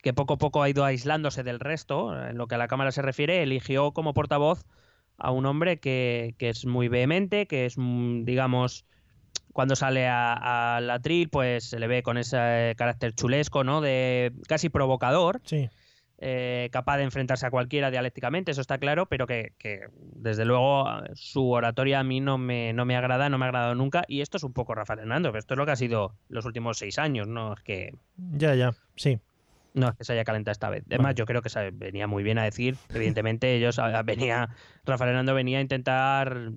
que poco a poco ha ido aislándose del resto, en lo que a la Cámara se refiere, eligió como portavoz a un hombre que, es muy vehemente, que es, mm, digamos, cuando sale a- al atril, pues se le ve con ese carácter chulesco, ¿no? De casi provocador Sí. Eh, capaz de enfrentarse a cualquiera dialécticamente, eso está claro, pero que, que, desde luego su oratoria a mí no me, no me agrada, no me ha agradado nunca, y esto es un poco Rafael Hernando, pero esto es lo que ha sido los últimos seis años, no es que, Ya, ya. Sí. no es que se haya calentado esta vez. Además, Vale. yo creo que se venía muy bien a decir, evidentemente ellos venía, Rafael Hernando venía a intentar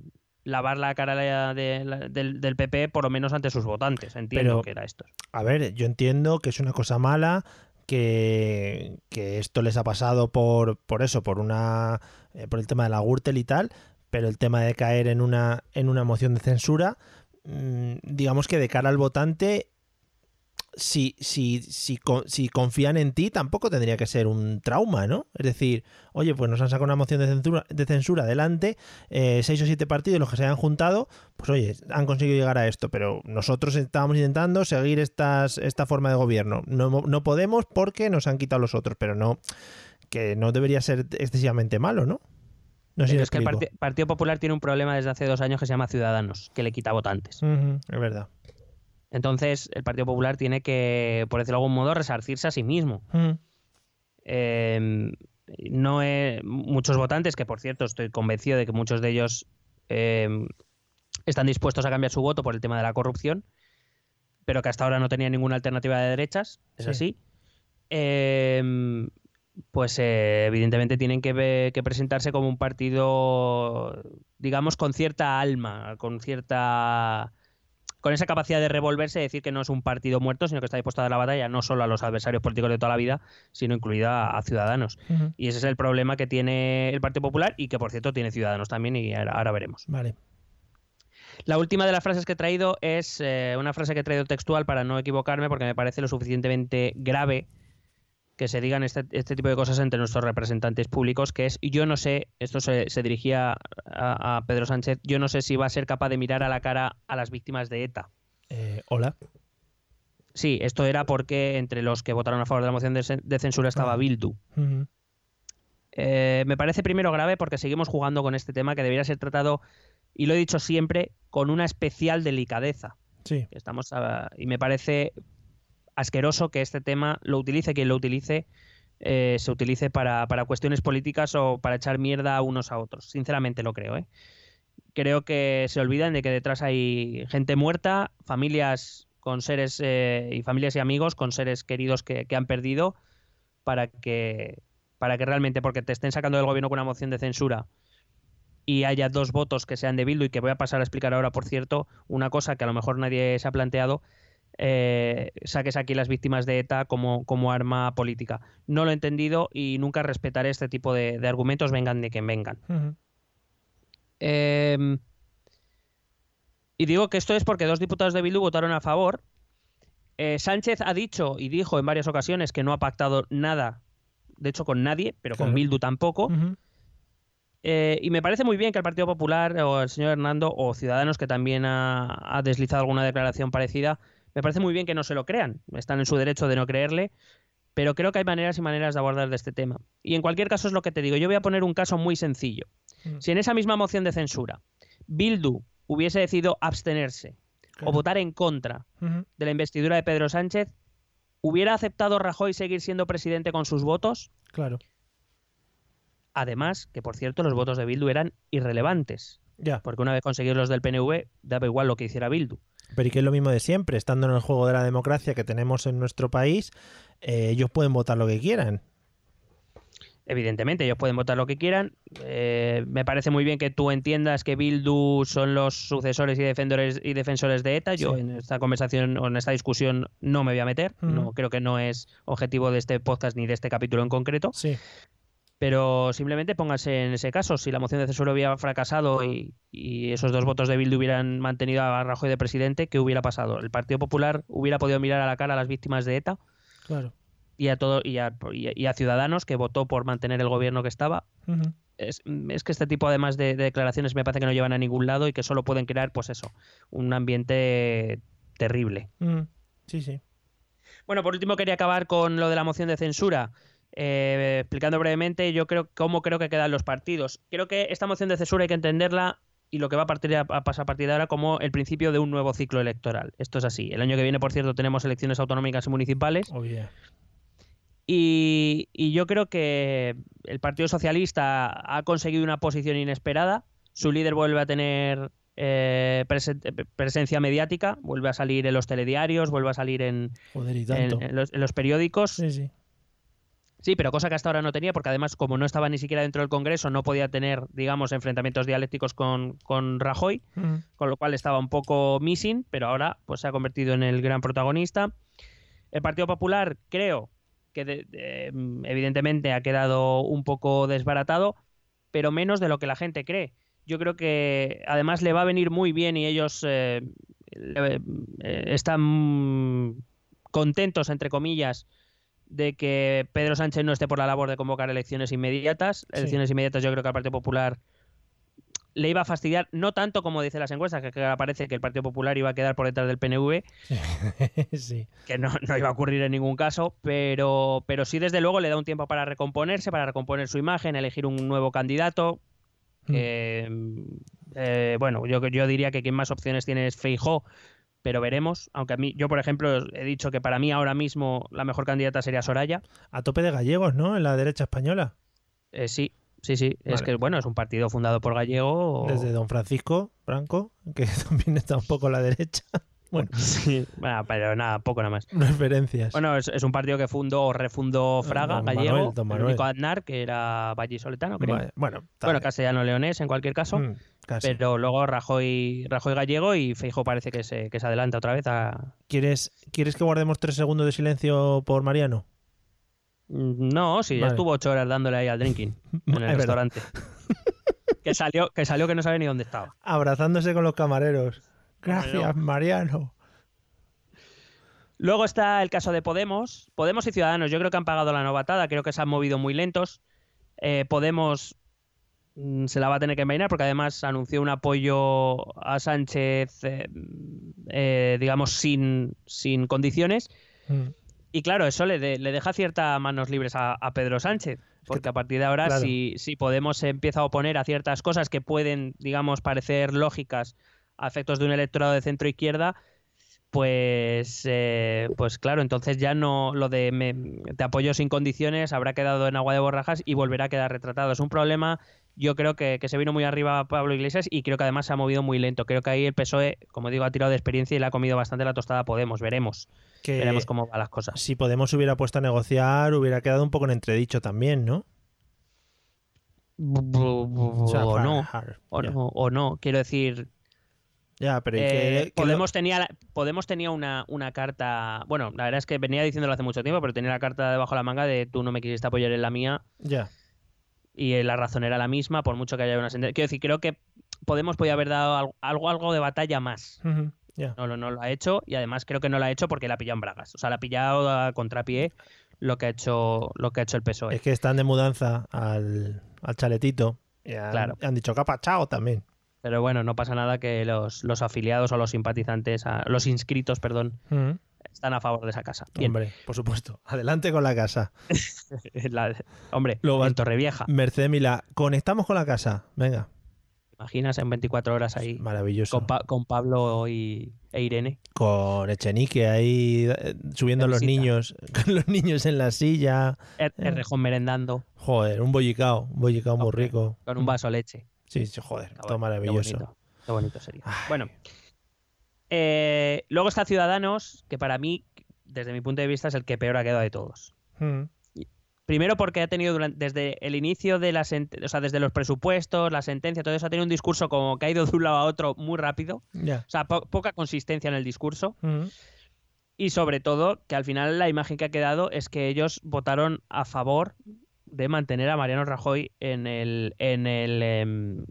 lavar la cara de- de- la- del, del PP por lo menos ante sus votantes, entiendo Pero- que era esto. A ver, yo entiendo que es una cosa mala, que, que esto les ha pasado por, por eso, por una eh, por el tema de la Gürtel y tal, pero el tema de caer en una, en una moción de censura, mm, digamos que de cara al votante, si, si, si, si confían en ti, tampoco tendría que ser un trauma, ¿no? Es decir, oye, pues nos han sacado una moción de censura, de censura adelante, eh, seis o siete partidos los que se hayan juntado, pues oye, han conseguido llegar a esto, pero nosotros estábamos intentando seguir estas, esta forma de gobierno. No, no podemos porque nos han quitado los otros, pero no, que no debería ser excesivamente malo, ¿no? No sé si es que el Partido Popular tiene un problema desde hace dos años que se llama Ciudadanos, que le quita votantes. Es verdad. Entonces, el Partido Popular tiene que, por decirlo de algún modo, resarcirse a sí mismo. Ujú. Eh, no he- muchos votantes, que por cierto estoy convencido de que muchos de ellos eh, están dispuestos a cambiar su voto por el tema de la corrupción, pero que hasta ahora no tenían ninguna alternativa de derechas, es Sí. así. Eh, pues eh, evidentemente tienen que presentarse como un partido, digamos, con cierta alma, con cierta con esa capacidad de revolverse y decir que no es un partido muerto, sino que está dispuesto a dar la batalla no solo a los adversarios políticos de toda la vida, sino incluida a, a ciudadanos. Y ese es el problema que tiene el Partido Popular y que, por cierto, tiene Ciudadanos también y ahora, ahora veremos. Vale. La última de las frases que he traído es eh, una frase que he traído textual para no equivocarme porque me parece lo suficientemente grave que se digan este, este tipo de cosas entre nuestros representantes públicos, que es, yo no sé, esto se, se dirigía a, a Pedro Sánchez, yo no sé si va a ser capaz de mirar a la cara a las víctimas de ETA. Eh, hola. Sí, esto era porque entre los que votaron a favor de la moción de, cen- de censura estaba Ah. Bildu. Eh, me parece primero grave porque seguimos jugando con este tema que debería ser tratado, y lo he dicho siempre, con una especial delicadeza. Sí. Estamos a- y me parece asqueroso que este tema lo utilice quien lo utilice, eh, se utilice para, para cuestiones políticas o para echar mierda a unos a otros. Sinceramente lo creo. ¿eh? Creo que se olvidan de que detrás hay gente muerta, familias con seres eh, y familias y amigos con seres queridos que, que han perdido para que, para que realmente, porque te estén sacando del gobierno con una moción de censura y haya dos votos que sean de Bildu y que voy a pasar a explicar ahora, por cierto, una cosa que a lo mejor nadie se ha planteado, eh, saques aquí las víctimas de ETA como, como arma política. No lo he entendido y nunca respetaré este tipo de, de argumentos, vengan de quien vengan. Eh, y digo que esto es porque dos diputados de Bildu votaron a favor. Eh, Sánchez ha dicho y dijo en varias ocasiones que no ha pactado nada, de hecho con nadie, pero Claro. con Bildu tampoco. Eh, y me parece muy bien que el Partido Popular o el señor Hernando o Ciudadanos, que también ha, ha deslizado alguna declaración parecida, me parece muy bien que no se lo crean. Están en su derecho de no creerle, pero creo que hay maneras y maneras de abordar de este tema. Y en cualquier caso es lo que te digo. Yo voy a poner un caso muy sencillo. Mm. Si en esa misma moción de censura Bildu hubiese decidido abstenerse Claro. o votar en contra de la investidura de Pedro Sánchez, ¿hubiera aceptado Rajoy seguir siendo presidente con sus votos? Claro. Además, que por cierto, los votos de Bildu eran irrelevantes. Ya. Porque una vez conseguidos los del PNV, daba igual lo que hiciera Bildu. Pero y que es lo mismo de siempre, estando en el juego de la democracia que tenemos en nuestro país, eh, ellos pueden votar lo que quieran. Evidentemente, ellos pueden votar lo que quieran. Eh, me parece muy bien que tú entiendas que Bildu son los sucesores y defensores, y defensores de ETA. Yo Sí. en esta conversación o en esta discusión no me voy a meter. No creo que no es objetivo de este podcast ni de este capítulo en concreto. Sí. Pero simplemente póngase en ese caso. Si la moción de censura hubiera fracasado y, y esos dos votos de Bildu hubieran mantenido a Rajoy de presidente, ¿qué hubiera pasado? ¿El Partido Popular hubiera podido mirar a la cara a las víctimas de ETA? Claro. y a todo y a, y a- Ciudadanos que votó por mantener el gobierno que estaba. Es, es que este tipo además de, de declaraciones me parece que no llevan a ningún lado y que solo pueden crear, pues eso, un ambiente terrible. Sí, sí. Bueno, por último quería acabar con lo de la moción de censura. Eh, explicando brevemente, yo creo cómo creo que quedan los partidos. Creo que esta moción de censura hay que entenderla y lo que va a, partir a, a pasar a partir de ahora como el principio de un nuevo ciclo electoral. Esto es así. El año que viene, por cierto, tenemos elecciones autonómicas y municipales. Oh, yeah. Y, y yo creo que el Partido Socialista ha conseguido una posición inesperada. Su líder vuelve a tener eh, presen- presencia mediática, vuelve a salir en los telediarios, vuelve a salir en, Joder, y en- tanto. en los, en los periódicos. Sí, sí. Sí, pero cosa que hasta ahora no tenía, porque además, como no estaba ni siquiera dentro del Congreso, no podía tener, digamos, enfrentamientos dialécticos con, con Rajoy con lo cual estaba un poco missing, pero ahora pues se ha convertido en el gran protagonista. El Partido Popular creo que de- de- evidentemente ha quedado un poco desbaratado, pero menos de lo que la gente cree. Yo creo que además le va a venir muy bien y ellos eh, eh, están contentos, entre comillas, de que Pedro Sánchez no esté por la labor de convocar elecciones inmediatas. Sí. Elecciones inmediatas yo creo que al Partido Popular le iba a fastidiar, no tanto como dicen las encuestas, que parece que el Partido Popular iba a quedar por detrás del PNV, sí. que no, no iba a ocurrir en ningún caso, pero, pero sí desde luego le da un tiempo para recomponerse, para recomponer su imagen, elegir un nuevo candidato. que, eh, bueno, yo, yo diría que quien más opciones tiene es Feijó, pero veremos. Aunque a mí, yo por ejemplo he dicho que para mí ahora mismo la mejor candidata sería Soraya. A tope de gallegos, ¿no? En la derecha española. Eh, sí, sí, sí. Es que bueno, es un partido fundado por Gallego. Desde don Francisco Franco, que también está un poco a la derecha. Bueno, Sí, bueno, pero nada, poco nada más. referencias. Bueno, es, es un partido que fundó o refundó Fraga, Don gallego, Manuel, don el único Manuel. Aznar, que era vallisoletano, creo. Bueno, bueno, castellano-leonés en cualquier caso. Mm, casi. Pero luego Rajoy, Rajoy gallego y Feijo parece que se, que se adelanta otra vez a... ¿Quieres, ¿Quieres que guardemos tres segundos de silencio por Mariano? Mm, No, sí, ya estuvo ocho horas dándole ahí al drinking en el restaurante. que salió, que salió que no sabe ni dónde estaba. Abrazándose con los camareros. Gracias, Mariano. Luego está el caso de Podemos. Podemos y Ciudadanos, yo creo que han pagado la novatada, creo que se han movido muy lentos. Eh, Podemos se la va a tener que envainar porque además anunció un apoyo a Sánchez, eh, eh, digamos, sin, sin condiciones. Mm, Y claro, eso le, de- le deja ciertas manos libres a, a Pedro Sánchez. Porque a partir de ahora, claro. si, si Podemos se empieza a oponer a ciertas cosas que pueden, digamos, parecer lógicas a efectos de un electorado de centro izquierda, pues, eh, pues claro, entonces ya no lo de me- te apoyo sin condiciones habrá quedado en agua de borrajas y volverá a quedar retratado. Es un problema yo creo que, que se vino muy arriba Pablo Iglesias y creo que además se ha movido muy lento. Creo que ahí el PSOE, como digo, ha tirado de experiencia y le ha comido bastante la tostada a Podemos. Veremos. Que Veremos cómo van las cosas. si Podemos hubiera puesto a negociar, hubiera quedado un poco en entredicho también, ¿no? O sea, o no. hard, O no, o no. Quiero decir, Ya, pero ¿y eh, qué Podemos tenía, Podemos tenía una, una carta. Bueno, la verdad es que venía diciéndolo hace mucho tiempo, pero tenía la carta debajo de la manga de tú no me quisiste apoyar en la mía Ya. Y eh, la razón era la misma, por mucho que haya una sentencia. Quiero decir, creo que Podemos podía haber dado algo, algo, de batalla más. No, lo- no lo ha hecho y además creo que no lo ha hecho porque la ha pillado en bragas. O sea, la ha pillado a contrapié lo que ha hecho, lo que ha hecho el PSOE. Es que están de mudanza al, al chaletito. Y han, Claro. han dicho capa, chao también. Pero bueno, no pasa nada que los, los afiliados o los simpatizantes, a- los inscritos, perdón. Están a favor de esa casa. Bien. Hombre, por supuesto. Adelante con la casa. La- hombre, vas- en Torrevieja. Mercedes Mila, conectamos con la casa. Venga. Imaginas en 24 horas ahí Maravilloso. con, Pa- con Pablo y, e Irene. Con Echenique ahí eh, subiendo a los niños, con los niños en la silla. Er- Eh. Errejón merendando Joder, un bollicao, un bollicao muy rico. con un vaso de leche. Sí, sí, joder, todo bueno, qué maravilloso. bonito, Qué bonito sería. Ay. Bueno, eh, luego está Ciudadanos, que para mí, desde mi punto de vista, es el que peor ha quedado de todos. Mm, Primero porque ha tenido durante, desde el inicio de la o sea, desde los presupuestos, la sentencia, todo eso, ha tenido un discurso como que ha ido de un lado a otro muy rápido. O sea, po- poca consistencia en el discurso. Mm, Y sobre todo, que al final la imagen que ha quedado es que ellos votaron a favor de mantener a Mariano Rajoy en el, en el, em,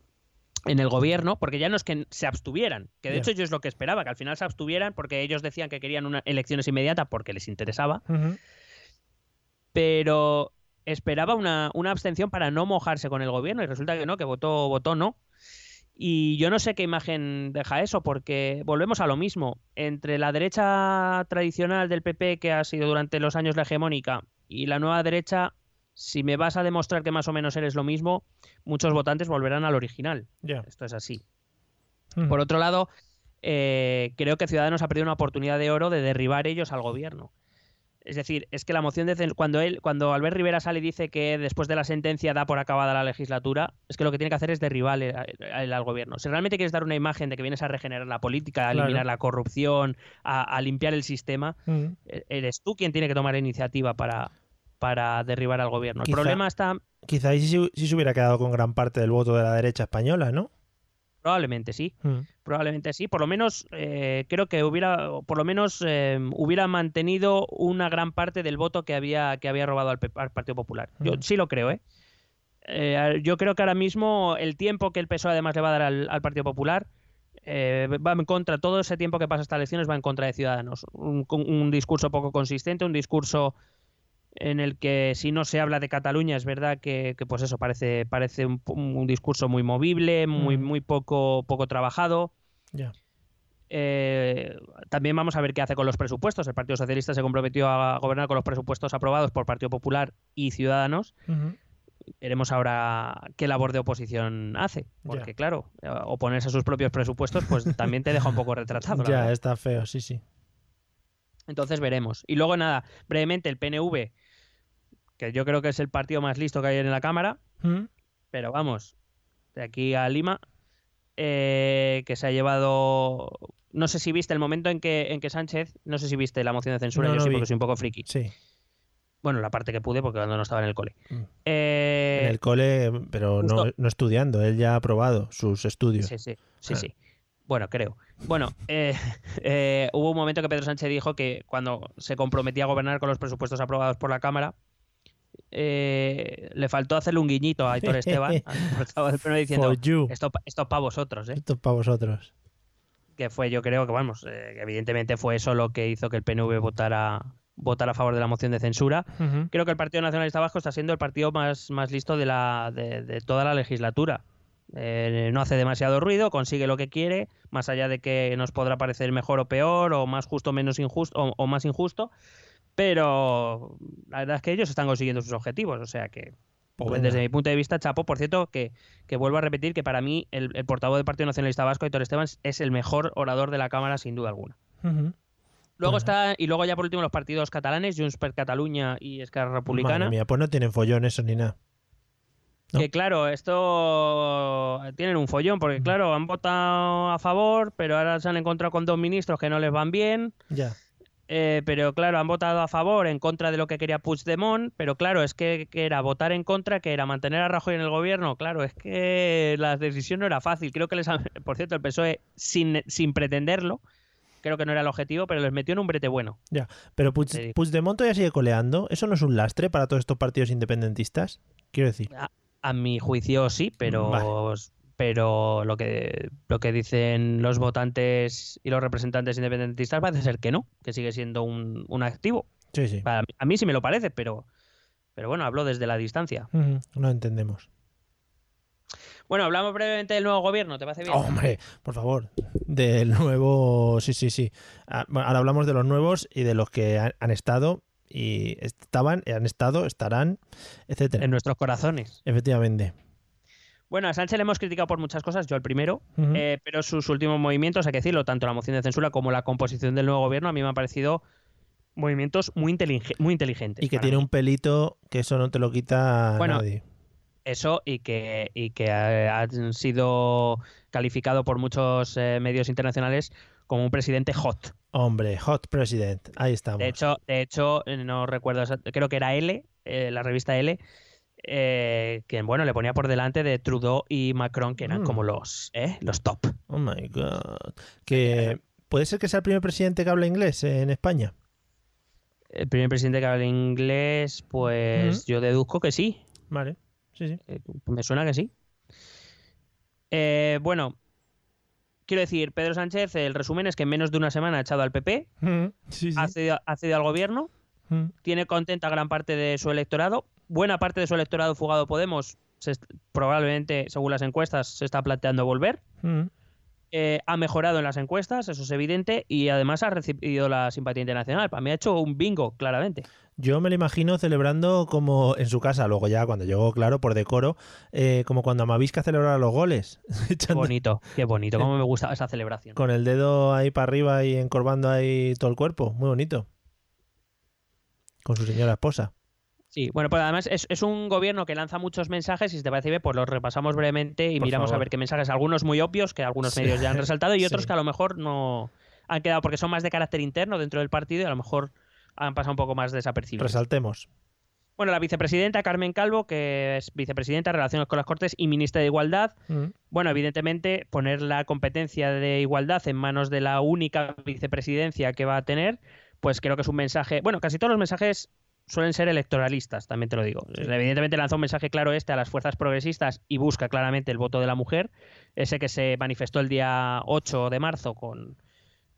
en el gobierno, porque ya no es que se abstuvieran, que de hecho yo es lo que esperaba, que al final se abstuvieran porque ellos decían que querían unas elecciones inmediatas porque les interesaba, pero esperaba una, una abstención para no mojarse con el gobierno y resulta que no, que votó, votó no. Y yo no sé qué imagen deja eso, porque volvemos a lo mismo. Entre la derecha tradicional del PP, que ha sido durante los años la hegemónica, y la nueva derecha, si me vas a demostrar que más o menos eres lo mismo, muchos votantes volverán al original. Esto es así. Mm. Por otro lado, eh, creo que Ciudadanos ha perdido una oportunidad de oro de derribar ellos al gobierno. Es decir, es que la moción de cuando él, cuando Albert Rivera sale y dice que después de la sentencia da por acabada la legislatura, es que lo que tiene que hacer es derribar el- el- al gobierno. Si realmente quieres dar una imagen de que vienes a regenerar la política, a Claro. eliminar la corrupción, a, a limpiar el sistema, Mm. e- eres tú quien tiene que tomar la iniciativa para, para derribar al gobierno. El problema está, Quizá ahí sí, sí se hubiera quedado con gran parte del voto de la derecha española, ¿no? probablemente sí, Mm. Probablemente sí, por lo menos eh, creo que hubiera, por lo menos eh, hubiera mantenido una gran parte del voto que había que había robado al, Partido Popular. Yo Mm. sí lo creo, ¿eh? Eh, Yo creo que ahora mismo el tiempo que el PSOE además le va a dar al, al Partido Popular eh, va en contra, todo ese tiempo que pasa hasta elecciones va en contra de Ciudadanos. Un discurso poco consistente, un discurso en el que si no se habla de Cataluña es verdad que, que, pues eso parece parece un, un discurso muy movible, muy Mm. muy poco poco trabajado. Ya. Eh, también vamos a ver qué hace con los presupuestos. El Partido Socialista se comprometió a gobernar con los presupuestos aprobados por Partido Popular y Ciudadanos. Veremos ahora qué labor de oposición hace. Porque, claro, eh, oponerse a sus propios presupuestos, pues también te deja un poco retratado. Ya, está feo, sí, sí. Entonces veremos. Y luego, nada, brevemente, el PNV, que yo creo que es el partido más listo que hay en la Cámara, Mm. pero vamos, de aquí a Lima, eh, que se ha llevado. No sé si viste el momento en que, en que Sánchez, no sé si viste la moción de censura, No, yo sí, vi. porque soy un poco friki. Sí. Bueno, la parte que pude, porque cuando no estaba en el cole. Mm. Eh, En el cole, pero no, no estudiando, él ya ha aprobado sus estudios. Sí, sí, sí, Ah. sí. Bueno, creo. Bueno, eh, eh, hubo un momento que Pedro Sánchez dijo que cuando se comprometía a gobernar con los presupuestos aprobados por la Cámara, eh, le faltó hacerle un guiñito a Aitor Esteban, al PNV, diciendo, esto, esto es para vosotros, ¿eh? Esto es para vosotros. que fue yo creo que vamos eh, evidentemente fue eso lo que hizo que el PNV votara votara a favor de la moción de censura creo que el Partido Nacionalista Vasco está siendo el partido más, más listo de la de, de toda la legislatura Eh, no hace demasiado ruido consigue lo que quiere más allá de que nos podrá parecer mejor o peor o más justo o menos injusto o, o más injusto pero la verdad es que ellos están consiguiendo sus objetivos o sea que Pues pues, desde mi punto de vista, Chapo, por cierto, que, que vuelvo a repetir que para mí el, el portavoz del Partido Nacionalista Vasco, Héctor Esteban, es el mejor orador de la Cámara, sin duda alguna. Luego Bueno. está, y luego ya por último los partidos catalanes, Junts per Catalunya y Esquerra Republicana. Madre mía, pues no tienen follón eso ni nada. No. Que claro, esto tienen un follón, porque claro, han votado a favor, pero ahora se han encontrado con dos ministros que no les van bien. Ya. Eh, pero claro, han votado a favor en contra de lo que quería Puigdemont, pero claro, es que, que era votar en contra, que era mantener a Rajoy en el gobierno. Claro, es que la decisión no era fácil. Creo que les han- por cierto, el PSOE, sin, sin pretenderlo, creo que no era el objetivo, pero les metió en un brete bueno. Ya. Pero Puig-. Puigdemont todavía sigue coleando. ¿Eso no es un lastre para todos estos partidos independentistas? Quiero decir. A mi juicio sí, pero, Vale. Pero lo que lo que dicen los votantes y los representantes independentistas parece ser que no, que sigue siendo un, un activo. Sí, sí. Para mí- a mí sí me lo parece, pero, pero bueno, hablo desde la distancia. No entendemos. Bueno, hablamos brevemente del nuevo gobierno, ¿te parece bien? Hombre, por favor. Del nuevo. Sí, sí, sí. Ah, ahora hablamos de los nuevos y de los que han, han estado y estaban, han estado, estarán, etcétera. En nuestros corazones. Efectivamente. Bueno, a Sánchez le hemos criticado por muchas cosas, yo el primero, eh, pero sus últimos movimientos, hay que decirlo, tanto la moción de censura como la composición del nuevo gobierno, a mí me han parecido movimientos muy, intelige- muy inteligentes. y que tiene mí. un pelito que eso no te lo quita Bueno, nadie. Eso y que, y que eh, han sido calificado por muchos eh, medios internacionales como un presidente hot. Hombre, Hot President. Ahí estamos. De hecho, de hecho no recuerdo, creo que era L, eh, la revista L, eh, que bueno, le ponía por delante de Trudeau y Macron, que eran Mm. como los, ¿eh? los top. Oh my god. Que puede ser que sea el primer presidente que habla inglés en España. El primer presidente que habla inglés, pues yo deduzco que sí. Vale. Sí, sí. Eh, Me suena que sí. Eh, bueno, quiero decir, Pedro Sánchez, el resumen es que en menos de una semana ha echado al PP, Sí, sí. ha cedido, ha cedido al gobierno, Mm. tiene contenta gran parte de su electorado, buena parte de su electorado fugado Podemos, se probablemente, según las encuestas, se está planteando volver. Mm. Eh, ha mejorado en las encuestas, eso es evidente, y además ha recibido la simpatía internacional. Para mí ha hecho un bingo, claramente. Yo me lo imagino celebrando como en su casa, luego ya cuando llegó, claro, por decoro, eh, como cuando Amavisca celebraba los goles, Qué bonito, qué bonito, cómo me gusta esa celebración. con el dedo ahí para arriba y encorvando ahí todo el cuerpo, muy bonito. Con su señora esposa. Sí, bueno, pues además es, es un gobierno que lanza muchos mensajes y si te parece bien, pues los repasamos brevemente y Por miramos a ver qué mensajes, algunos muy obvios que algunos Sí. medios ya han resaltado y otros Sí. que a lo mejor no han quedado porque son más de carácter interno dentro del partido y a lo mejor han pasado un poco más desapercibidos. Resaltemos. Bueno, la vicepresidenta Carmen Calvo, que es vicepresidenta de Relaciones con las Cortes y ministra de Igualdad, Mm. bueno, evidentemente poner la competencia de igualdad en manos de la única vicepresidencia que va a tener, pues creo que es un mensaje, bueno, casi todos los mensajes suelen ser electoralistas, también te lo digo. Evidentemente lanza un mensaje claro este a las fuerzas progresistas y busca claramente el voto de la mujer, ese que se manifestó el día 8 de marzo con,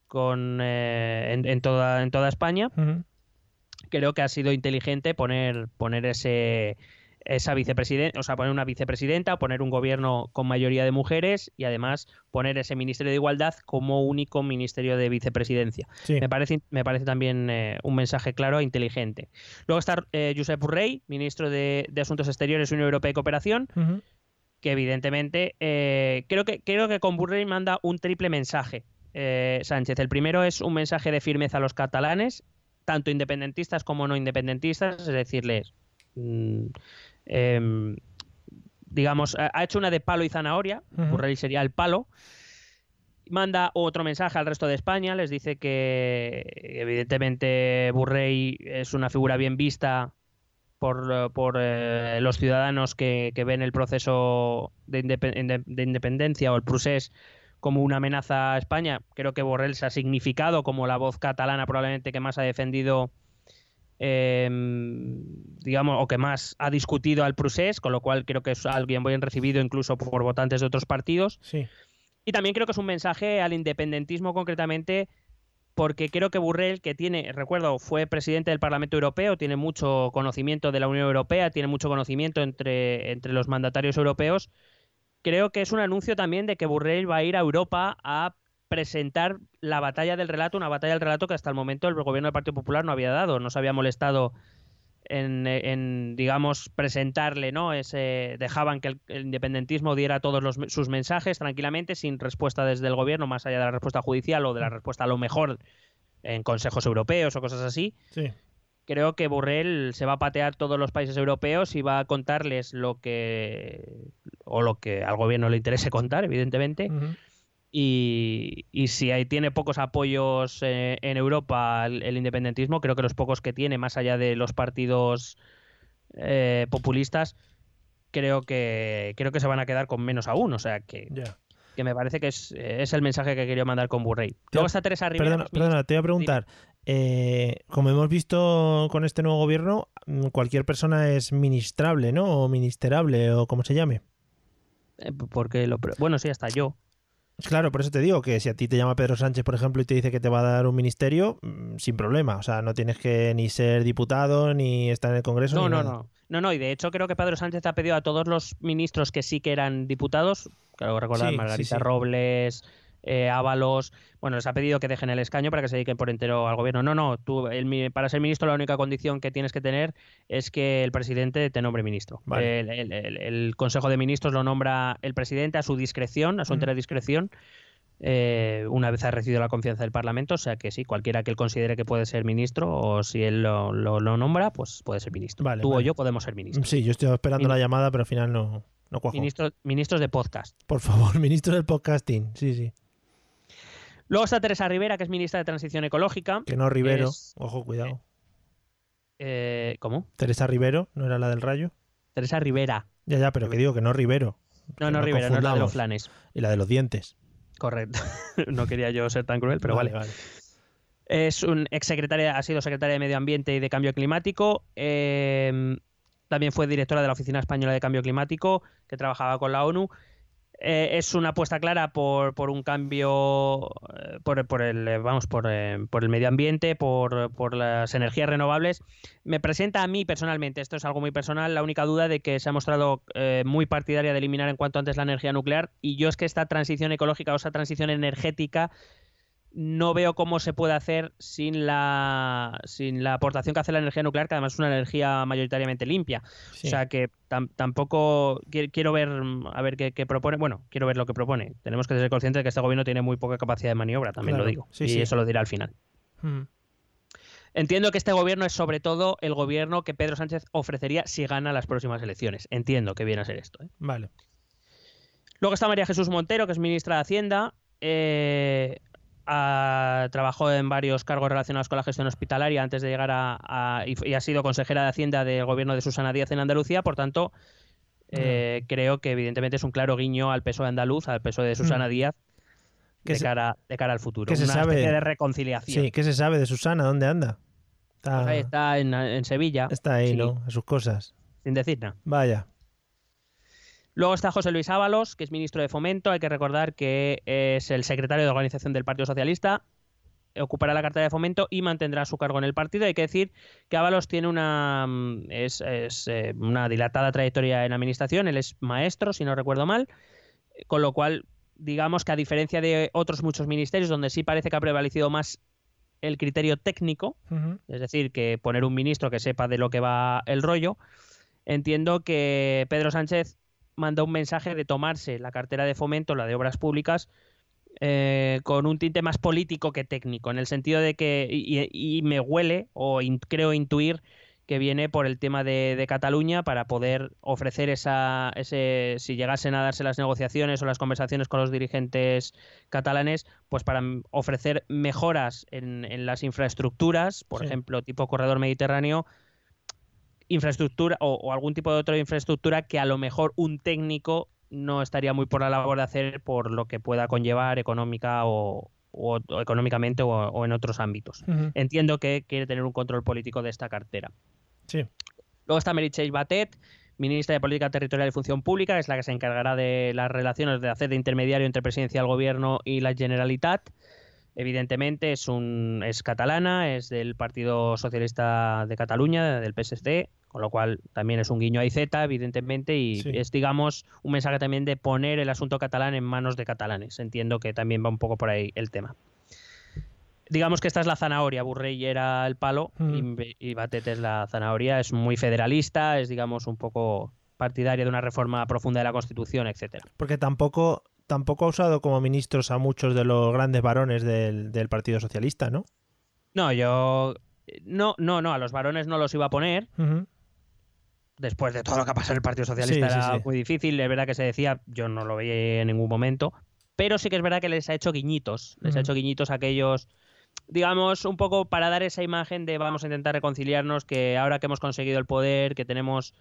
con eh, en, en toda, en toda España. Creo que ha sido inteligente poner, poner ese esa vicepresidenta, o sea, poner una vicepresidenta, poner un gobierno con mayoría de mujeres y además poner ese Ministerio de Igualdad como único ministerio de vicepresidencia. Sí. Me parece, me parece también eh, un mensaje claro e inteligente. Luego está eh, Josep Borrell, ministro de, de Asuntos Exteriores, Unión Europea y Cooperación, que evidentemente eh, creo que creo que con Borrell manda un triple mensaje. eh, Sánchez. El primero es un mensaje de firmeza a los catalanes, tanto independentistas como no independentistas, es decirles, em, digamos, ha hecho una de palo y zanahoria, Ujú. Borrell sería el palo. Manda otro mensaje al resto de España, les dice que evidentemente Burrey es una figura bien vista por, eh, por eh, los ciudadanos que, que ven el proceso de independencia o el procés como una amenaza a España. Creo que Borrell se ha significado como la voz catalana probablemente que más ha defendido, eh, digamos, o que más ha discutido al procés, con lo cual creo que es alguien bien recibido incluso por votantes de otros partidos. Sí. Y también creo que es un mensaje al independentismo concretamente, porque creo que Burrell, que tiene, recuerdo, fue presidente del Parlamento Europeo, tiene mucho conocimiento de la Unión Europea, tiene mucho conocimiento entre, entre los mandatarios europeos, creo que es un anuncio también de que Burrell va a ir a Europa a presentar la batalla del relato, una batalla del relato que hasta el momento el gobierno del Partido Popular no había dado, no se había molestado en, en, digamos, presentarle, ¿no? Ese, dejaban que el, el independentismo diera todos los, sus mensajes tranquilamente, sin respuesta desde el gobierno, más allá de la respuesta judicial o de la respuesta a lo mejor en consejos europeos o cosas así. Sí. creo que Burrell se va a patear todos los países europeos y va a contarles lo que o lo que al gobierno le interese contar, evidentemente. Y, y si ahí tiene pocos apoyos eh, en Europa el, el independentismo, creo que los pocos que tiene, más allá de los partidos eh, populistas, creo que creo que se van a quedar con menos aún. O sea que, que me parece que es, eh, es el mensaje que quería mandar con Burrey. Luego está Teresa Rivera. Perdona, perdona, te voy a preguntar. eh, como hemos visto con este nuevo gobierno, mm, cualquier persona es ministrable, ¿no? O ministerable, o como se llame. Porque lo, bueno, sí, hasta yo. Claro, por eso te digo que si a ti te llama Pedro Sánchez, por ejemplo, y te dice que te va a dar un ministerio, mm, sin problema. O sea, no tienes que ni ser diputado, ni estar en el Congreso. No, ni no, nada. no. No, no, y de hecho creo que Pedro Sánchez ha pedido a todos los ministros que sí que eran diputados, claro, recordar Sí, sí, Margarita sí. Robles, eh, Ábalos, bueno, les ha pedido que dejen el escaño para que se dediquen por entero al gobierno. No, no, tú, el para ser ministro la única condición que tienes que tener es que el presidente te nombre ministro. Vale. El, el- el- el Consejo de Ministros lo nombra el presidente a su discreción, a su Mm. entera discreción. eh, una vez ha recibido la confianza del Parlamento, o sea que sí, cualquiera que él considere que puede ser ministro o si él lo, lo- lo nombra, pues puede ser ministro. Vale, Tú o yo podemos ser ministros. Sí, yo estoy esperando la llamada, pero al final no, no cuajo. Ministro- ministros de podcast. Por favor, ministro del podcasting. Sí, sí. Luego está Teresa Rivera, que es ministra de Transición Ecológica. Que no Rivero. Es- Ojo, cuidado. Eh, ¿Cómo? Teresa Rivero, ¿no era la del rayo? Teresa Rivera. Ya, ya, pero que digo que no Rivero. No, no, Rivera, no es la de los flanes. Y la de los dientes. Correcto. no quería yo ser tan cruel, pero vale. vale. Es un exsecretaria, ha sido secretaria de Medio Ambiente y de Cambio Climático. eh, también fue directora de la Oficina Española de Cambio Climático, que trabajaba con la ONU. Eh, es una apuesta clara por, por un cambio, eh, por, por el, eh, vamos, por, eh, por el medio ambiente, por, por las energías renovables. Me presenta a mí personalmente, esto es algo muy personal, la única duda de que se ha mostrado muy partidaria de eliminar en cuanto antes la energía nuclear. Y yo es que esta transición ecológica o esa transición energética no veo cómo se puede hacer sin la, sin la aportación que hace la energía nuclear, que además es una energía mayoritariamente limpia. Sí. O sea que tam- tampoco qui- quiero ver a ver qué, qué propone. Bueno, quiero ver lo que propone. Tenemos que ser conscientes de que este gobierno tiene muy poca capacidad de maniobra, también Claro, lo digo. sí, y sí. eso lo dirá al final. Mm. Entiendo que este gobierno es sobre todo el gobierno que Pedro Sánchez ofrecería si gana las próximas elecciones. Entiendo que viene a ser esto. ¿eh? Vale. Luego está María Jesús Montero, que es ministra de Hacienda. Eh, ha- trabajó en varios cargos relacionados con la gestión hospitalaria antes de llegar a, a- y, ha sido consejera de Hacienda del gobierno de Susana Díaz en Andalucía. Por tanto, eh, creo que evidentemente es un claro guiño al PSOE andaluz, al PSOE de Susana Mm. Díaz, ¿Qué de se- cara, de cara al futuro. qué se Una sabe? especie de reconciliación. Sí, ¿qué se sabe de Susana? ¿Dónde anda? Está, Pues ahí está en, en Sevilla, está ahí, sí, ¿no? A sus cosas. sin decir nada. Vaya. Luego está José Luis Ábalos, que es ministro de Fomento. Hay que recordar que es el secretario de organización del Partido Socialista. Ocupará la cartera de Fomento y mantendrá su cargo en el partido. Hay que decir que Ábalos tiene una, mm, es, es, eh, una dilatada trayectoria en administración. Él es maestro, si no recuerdo mal. Con lo cual, digamos que a diferencia de otros muchos ministerios, donde sí parece que ha prevalecido más el criterio técnico, es decir, que poner un ministro que sepa de lo que va el rollo. Entiendo que Pedro Sánchez manda un mensaje de tomarse la cartera de fomento, la de obras públicas, eh, con un tinte más político que técnico, en el sentido de que, y, y me huele, o in- creo intuir, que viene por el tema de, de Cataluña para poder ofrecer esa, ese, si llegasen a darse las negociaciones o las conversaciones con los dirigentes catalanes, pues para ofrecer mejoras en, en las infraestructuras, por Sí. ejemplo, tipo corredor mediterráneo, infraestructura o, o algún tipo de otra infraestructura que a lo mejor un técnico no estaría muy por la labor de hacer por lo que pueda conllevar económica o, o- o económicamente o, en otros ámbitos. Entiendo que quiere tener un control político de esta cartera. Sí. Luego está Meritxell Batet, ministra de Política Territorial y Función Pública, que es la que se encargará de las relaciones de hacer de intermediario entre presidencia del gobierno y la Generalitat. Evidentemente es un es catalana, es del Partido Socialista de Cataluña, del PSC, con lo cual también es un guiño a IZ, evidentemente, y Sí. es, digamos, un mensaje también de poner el asunto catalán en manos de catalanes. Entiendo que también va un poco por ahí el tema. Digamos que esta es la zanahoria, Burrey era el palo Mm. y, y Batet es la zanahoria, es muy federalista, es digamos un poco partidaria de una reforma profunda de la Constitución, etcétera. Porque tampoco, tampoco ha usado como ministros a muchos de los grandes varones del, del Partido Socialista, ¿no? No, yo No, no, no, a los varones no los iba a poner. Después de todo lo que ha pasado en el Partido Socialista Sí, era sí. muy difícil. Es verdad que se decía, yo no lo veía en ningún momento. Pero sí que es verdad que les ha hecho guiñitos. Les ha hecho guiñitos a aquellos, digamos, un poco para dar esa imagen de vamos a intentar reconciliarnos, que ahora que hemos conseguido el poder, que tenemos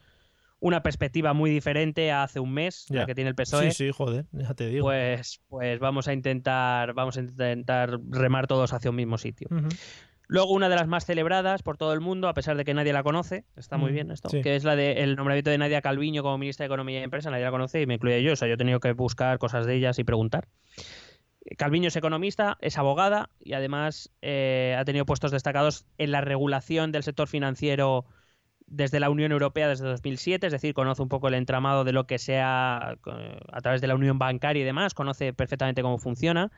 una perspectiva muy diferente a hace un mes, la Ya. que tiene el PSOE. Sí, sí, joder, ya te digo. Pues, pues vamos a intentar, vamos a intentar remar todos hacia un mismo sitio. Luego una de las más celebradas por todo el mundo, a pesar de que nadie la conoce, está muy Mm, bien esto, sí. que es la del nombramiento de Nadia Calviño como ministra de Economía y Empresa, nadie la conoce y me incluye yo, o sea, yo he tenido que buscar cosas de ellas y preguntar. Calviño es economista, es abogada y además eh, ha tenido puestos destacados en la regulación del sector financiero desde la Unión Europea desde 2007, es decir, conoce un poco el entramado de lo que sea eh, a través de la Unión Bancaria y demás, conoce perfectamente cómo funciona.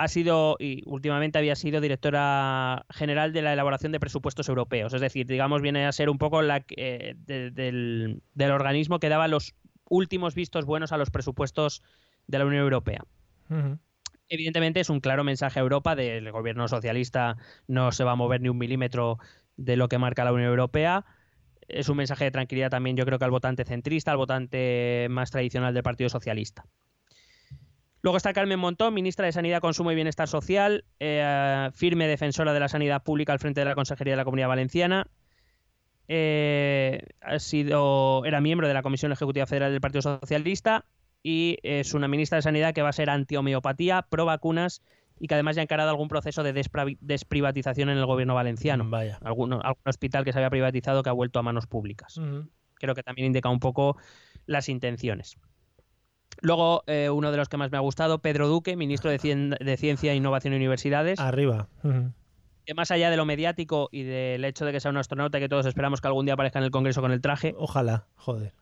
Ha sido y últimamente había sido directora general de la elaboración de presupuestos europeos, es decir, digamos, viene a ser un poco la eh, de- del, del organismo que daba los últimos vistos buenos a los presupuestos de la Unión Europea. Evidentemente es un claro mensaje a Europa del gobierno socialista no se va a mover ni un milímetro de lo que marca la Unión Europea. Es un mensaje de tranquilidad también yo creo que al votante centrista, al votante más tradicional del Partido Socialista. Luego está Carmen Montón, ministra de Sanidad, Consumo y Bienestar Social, eh, firme defensora de la sanidad pública al frente de la Consejería de la Comunidad Valenciana. Eh, ha sido, era miembro de la Comisión Ejecutiva Federal del Partido Socialista y es una ministra de Sanidad que va a ser anti-homeopatía, pro vacunas y que además ya ha encarado algún proceso de desprivatización en el gobierno valenciano. Vaya. Algún, algún hospital que se había privatizado que ha vuelto a manos públicas creo que también indica un poco las intenciones. Luego, eh, uno de los que más me ha gustado, Pedro Duque, ministro de, Cien- de Ciencia, Innovación y Universidades, Arriba. Que más allá de lo mediático y del hecho de que sea un astronauta y que todos esperamos que algún día aparezca en el Congreso con el traje, Ojalá, joder.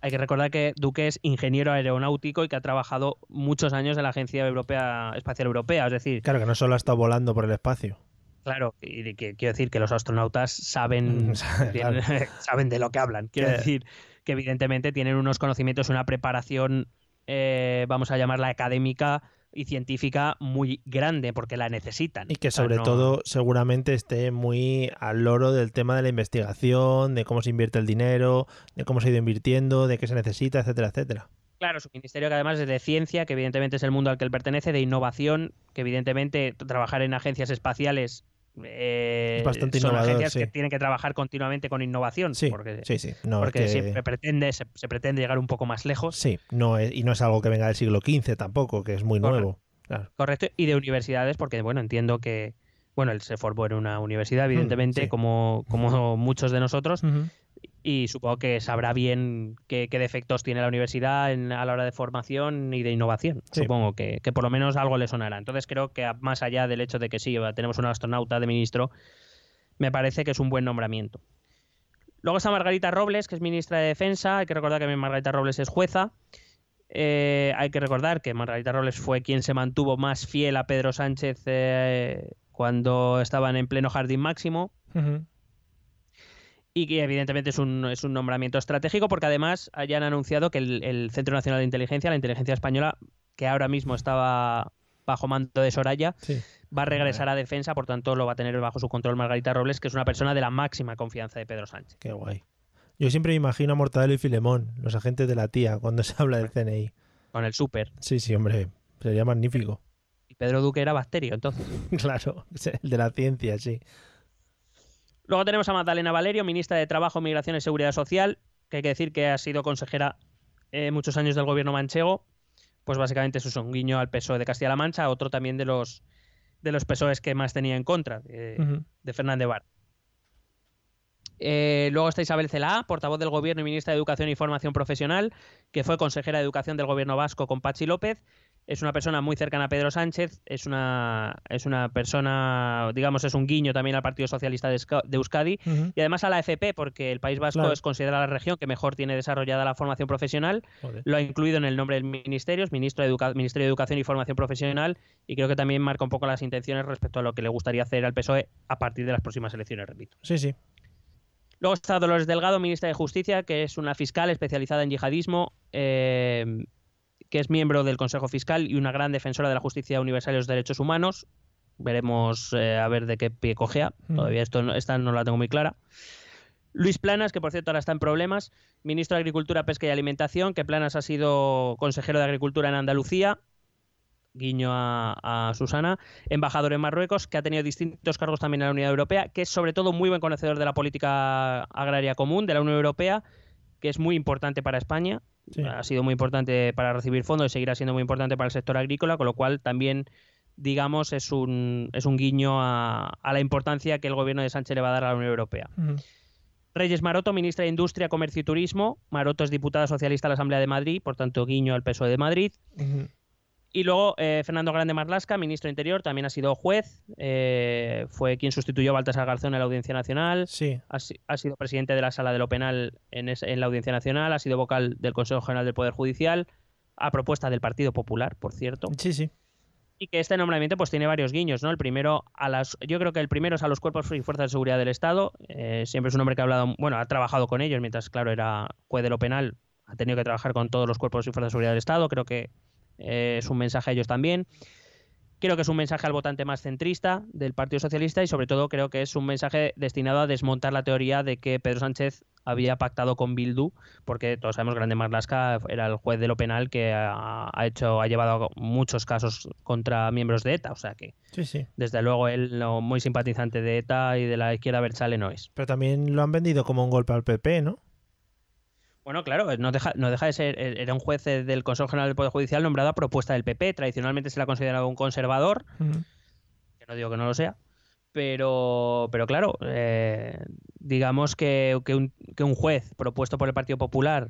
hay que recordar que Duque es ingeniero aeronáutico y que ha trabajado muchos años en la Agencia Europea Espacial Europea. Es decir, Claro que no solo ha estado volando por el espacio. claro, y que, quiero decir que los astronautas saben, Claro. tienen- saben de lo que hablan. Quiero decir que evidentemente tienen unos conocimientos, una preparación, eh, vamos a llamarla académica y científica muy grande, porque la necesitan. Y que O sea, sobre no- todo seguramente esté muy al loro del tema de la investigación, de cómo se invierte el dinero, de cómo se ha ido invirtiendo, de qué se necesita, etcétera, etcétera. Claro, su ministerio que además es de ciencia, que evidentemente es el mundo al que él pertenece, de innovación, que evidentemente trabajar en agencias espaciales eh, bastante son agencias sí. que tienen que trabajar continuamente con innovación, Sí, porque, sí, sí. No, es porque que- siempre pretende, se, se pretende llegar un poco más lejos. Sí, no es, y no es algo que venga del siglo XV tampoco, que es muy Correcto. nuevo. Claro. Correcto, y de universidades, porque bueno, entiendo que bueno, él se formó en una universidad, evidentemente, Mm, sí. como, como muchos de nosotros. Y supongo que sabrá bien qué, qué defectos tiene la universidad en- a la hora de formación y de innovación. Sí. Supongo que, que por lo menos algo le sonará. Entonces creo que más allá del hecho de que sí, tenemos un astronauta de ministro, me parece que es un buen nombramiento. Luego está Margarita Robles, que es ministra de Defensa. Hay que recordar que Margarita Robles es jueza. Eh, hay que recordar que Margarita Robles fue quien se mantuvo más fiel a Pedro Sánchez eh, cuando estaban en pleno jardín máximo. Y que evidentemente es un, es un nombramiento estratégico porque además hayan anunciado que el, el Centro Nacional de Inteligencia, la inteligencia española, que ahora mismo estaba bajo mando de Soraya, Sí. va a regresar a defensa, por tanto lo va a tener bajo su control Margarita Robles, que es una persona de la máxima confianza de Pedro Sánchez. Qué guay. Yo siempre me imagino a Mortadelo y Filemón, los agentes de la tía, cuando se habla del CNI. Con el súper. Sí, sí, hombre, sería magnífico. Y Pedro Duque era bacterio, entonces. claro, el de la ciencia, sí. Luego tenemos a Magdalena Valerio, ministra de Trabajo, Migración y Seguridad Social, que hay que decir que ha sido consejera eh, muchos años del gobierno manchego. Pues básicamente eso es un guiño al PSOE de Castilla-La Mancha, otro también de los de los PSOEs que más tenía en contra, de Fernández Bar. Eh, luego está Isabel Celá, portavoz del Gobierno y ministra de Educación y Formación Profesional, que fue consejera de Educación del Gobierno vasco con Pachi López. Es una persona muy cercana a Pedro Sánchez, es una, es una persona, digamos, es un guiño también al Partido Socialista de, Euskadi y además a la FP, porque el País Vasco Claro. es considerada la región que mejor tiene desarrollada la formación profesional. Joder. Lo ha incluido en el nombre del ministerio, es ministro de Educa- Ministerio de Educación y Formación Profesional, y creo que también marca un poco las intenciones respecto a lo que le gustaría hacer al PSOE a partir de las próximas elecciones, repito. Sí, sí. Luego está Dolores Delgado, ministra de Justicia, que es una fiscal especializada en yihadismo, eh, que es miembro del Consejo Fiscal y una gran defensora de la justicia universal y los derechos humanos. Veremos eh, a ver de qué pie cogea. Mm. Todavía esto no, esta no la tengo muy clara. Luis Planas, que por cierto ahora está en problemas, ministro de Agricultura, Pesca y Alimentación, que Planas ha sido consejero de Agricultura en Andalucía, guiño a, a Susana, embajador en Marruecos, que ha tenido distintos cargos también en la Unión Europea, que es sobre todo muy buen conocedor de la política agraria común de la Unión Europea, que es muy importante para España, Sí. ha sido muy importante para recibir fondos y seguirá siendo muy importante para el sector agrícola, con lo cual también, digamos, es un, es un guiño a, a la importancia que el gobierno de Sánchez le va a dar a la Unión Europea. Reyes Maroto, ministra de Industria, Comercio y Turismo. Maroto es diputada socialista a la Asamblea de Madrid, por tanto, guiño al PSOE de Madrid. Y luego eh, Fernando Grande Marlasca, ministro de Interior, también ha sido juez, eh, fue quien sustituyó a Baltasar Garzón en la Audiencia Nacional, Sí. ha, si- ha sido presidente de la Sala de lo Penal en, es- en la Audiencia Nacional, ha sido vocal del Consejo General del Poder Judicial, a propuesta del Partido Popular, por cierto, Sí, sí. y que este nombramiento pues tiene varios guiños, ¿no? El primero a las, yo creo que el primero es a los cuerpos y fuerzas de seguridad del Estado, eh, siempre es un hombre que ha hablado, bueno, ha trabajado con ellos mientras, claro, era juez de lo penal, ha tenido que trabajar con todos los cuerpos y fuerzas de seguridad del Estado, creo que eh, es un mensaje a ellos también. Creo que es un mensaje al votante más centrista del Partido Socialista y sobre todo creo que es un mensaje destinado a desmontar la teoría de que Pedro Sánchez había pactado con Bildu, porque todos sabemos que Grande Marlasca era el juez de lo penal que ha, hecho, ha llevado muchos casos contra miembros de ETA, o sea que Sí, sí. desde luego él no muy simpatizante de ETA y de la izquierda Berchale no es. Pero también lo han vendido como un golpe al PP, ¿no? Bueno, claro, no deja, no deja de ser, eh, era un juez eh, del Consejo General del Poder Judicial nombrado a propuesta del PP, tradicionalmente se le ha considerado un conservador, que no digo que no lo sea, pero, pero claro, eh, digamos que, que un, que un juez propuesto por el Partido Popular,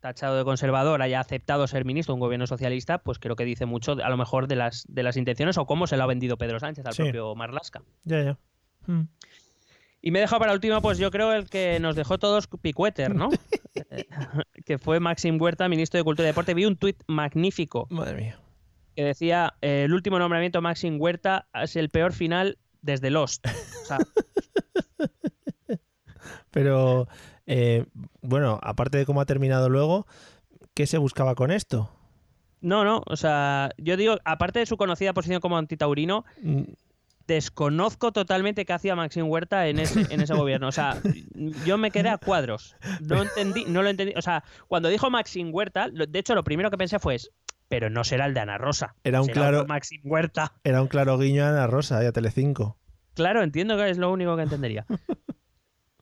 tachado de conservador, haya aceptado ser ministro de un gobierno socialista, pues creo que dice mucho, a lo mejor, de las, de las intenciones o cómo se lo ha vendido Pedro Sánchez al Sí. propio Marlasca. Ya, ya. Y me he dejado para último, pues yo creo el que nos dejó todos picueter, ¿no? Que fue Maxim Huerta, ministro de Cultura y Deporte. Vi un tuit magnífico Madre mía. que decía, eh, el último nombramiento de Maxim Huerta es el peor final desde Lost. O sea, Pero, eh, bueno, aparte de cómo ha terminado luego, ¿qué se buscaba con esto? no, no, o sea, yo digo, aparte de su conocida posición como antitaurino, Mm, desconozco totalmente qué hacía Maxim Huerta en ese, en ese gobierno. O sea, yo me quedé a cuadros. No entendí, no lo entendí. O sea, cuando dijo Maxim Huerta, de hecho, lo primero que pensé fue, pero no será el de Ana Rosa. Era un claro- Maxim Huerta. Era un claro guiño a Ana Rosa y a Telecinco. Claro, entiendo que es lo único que entendería.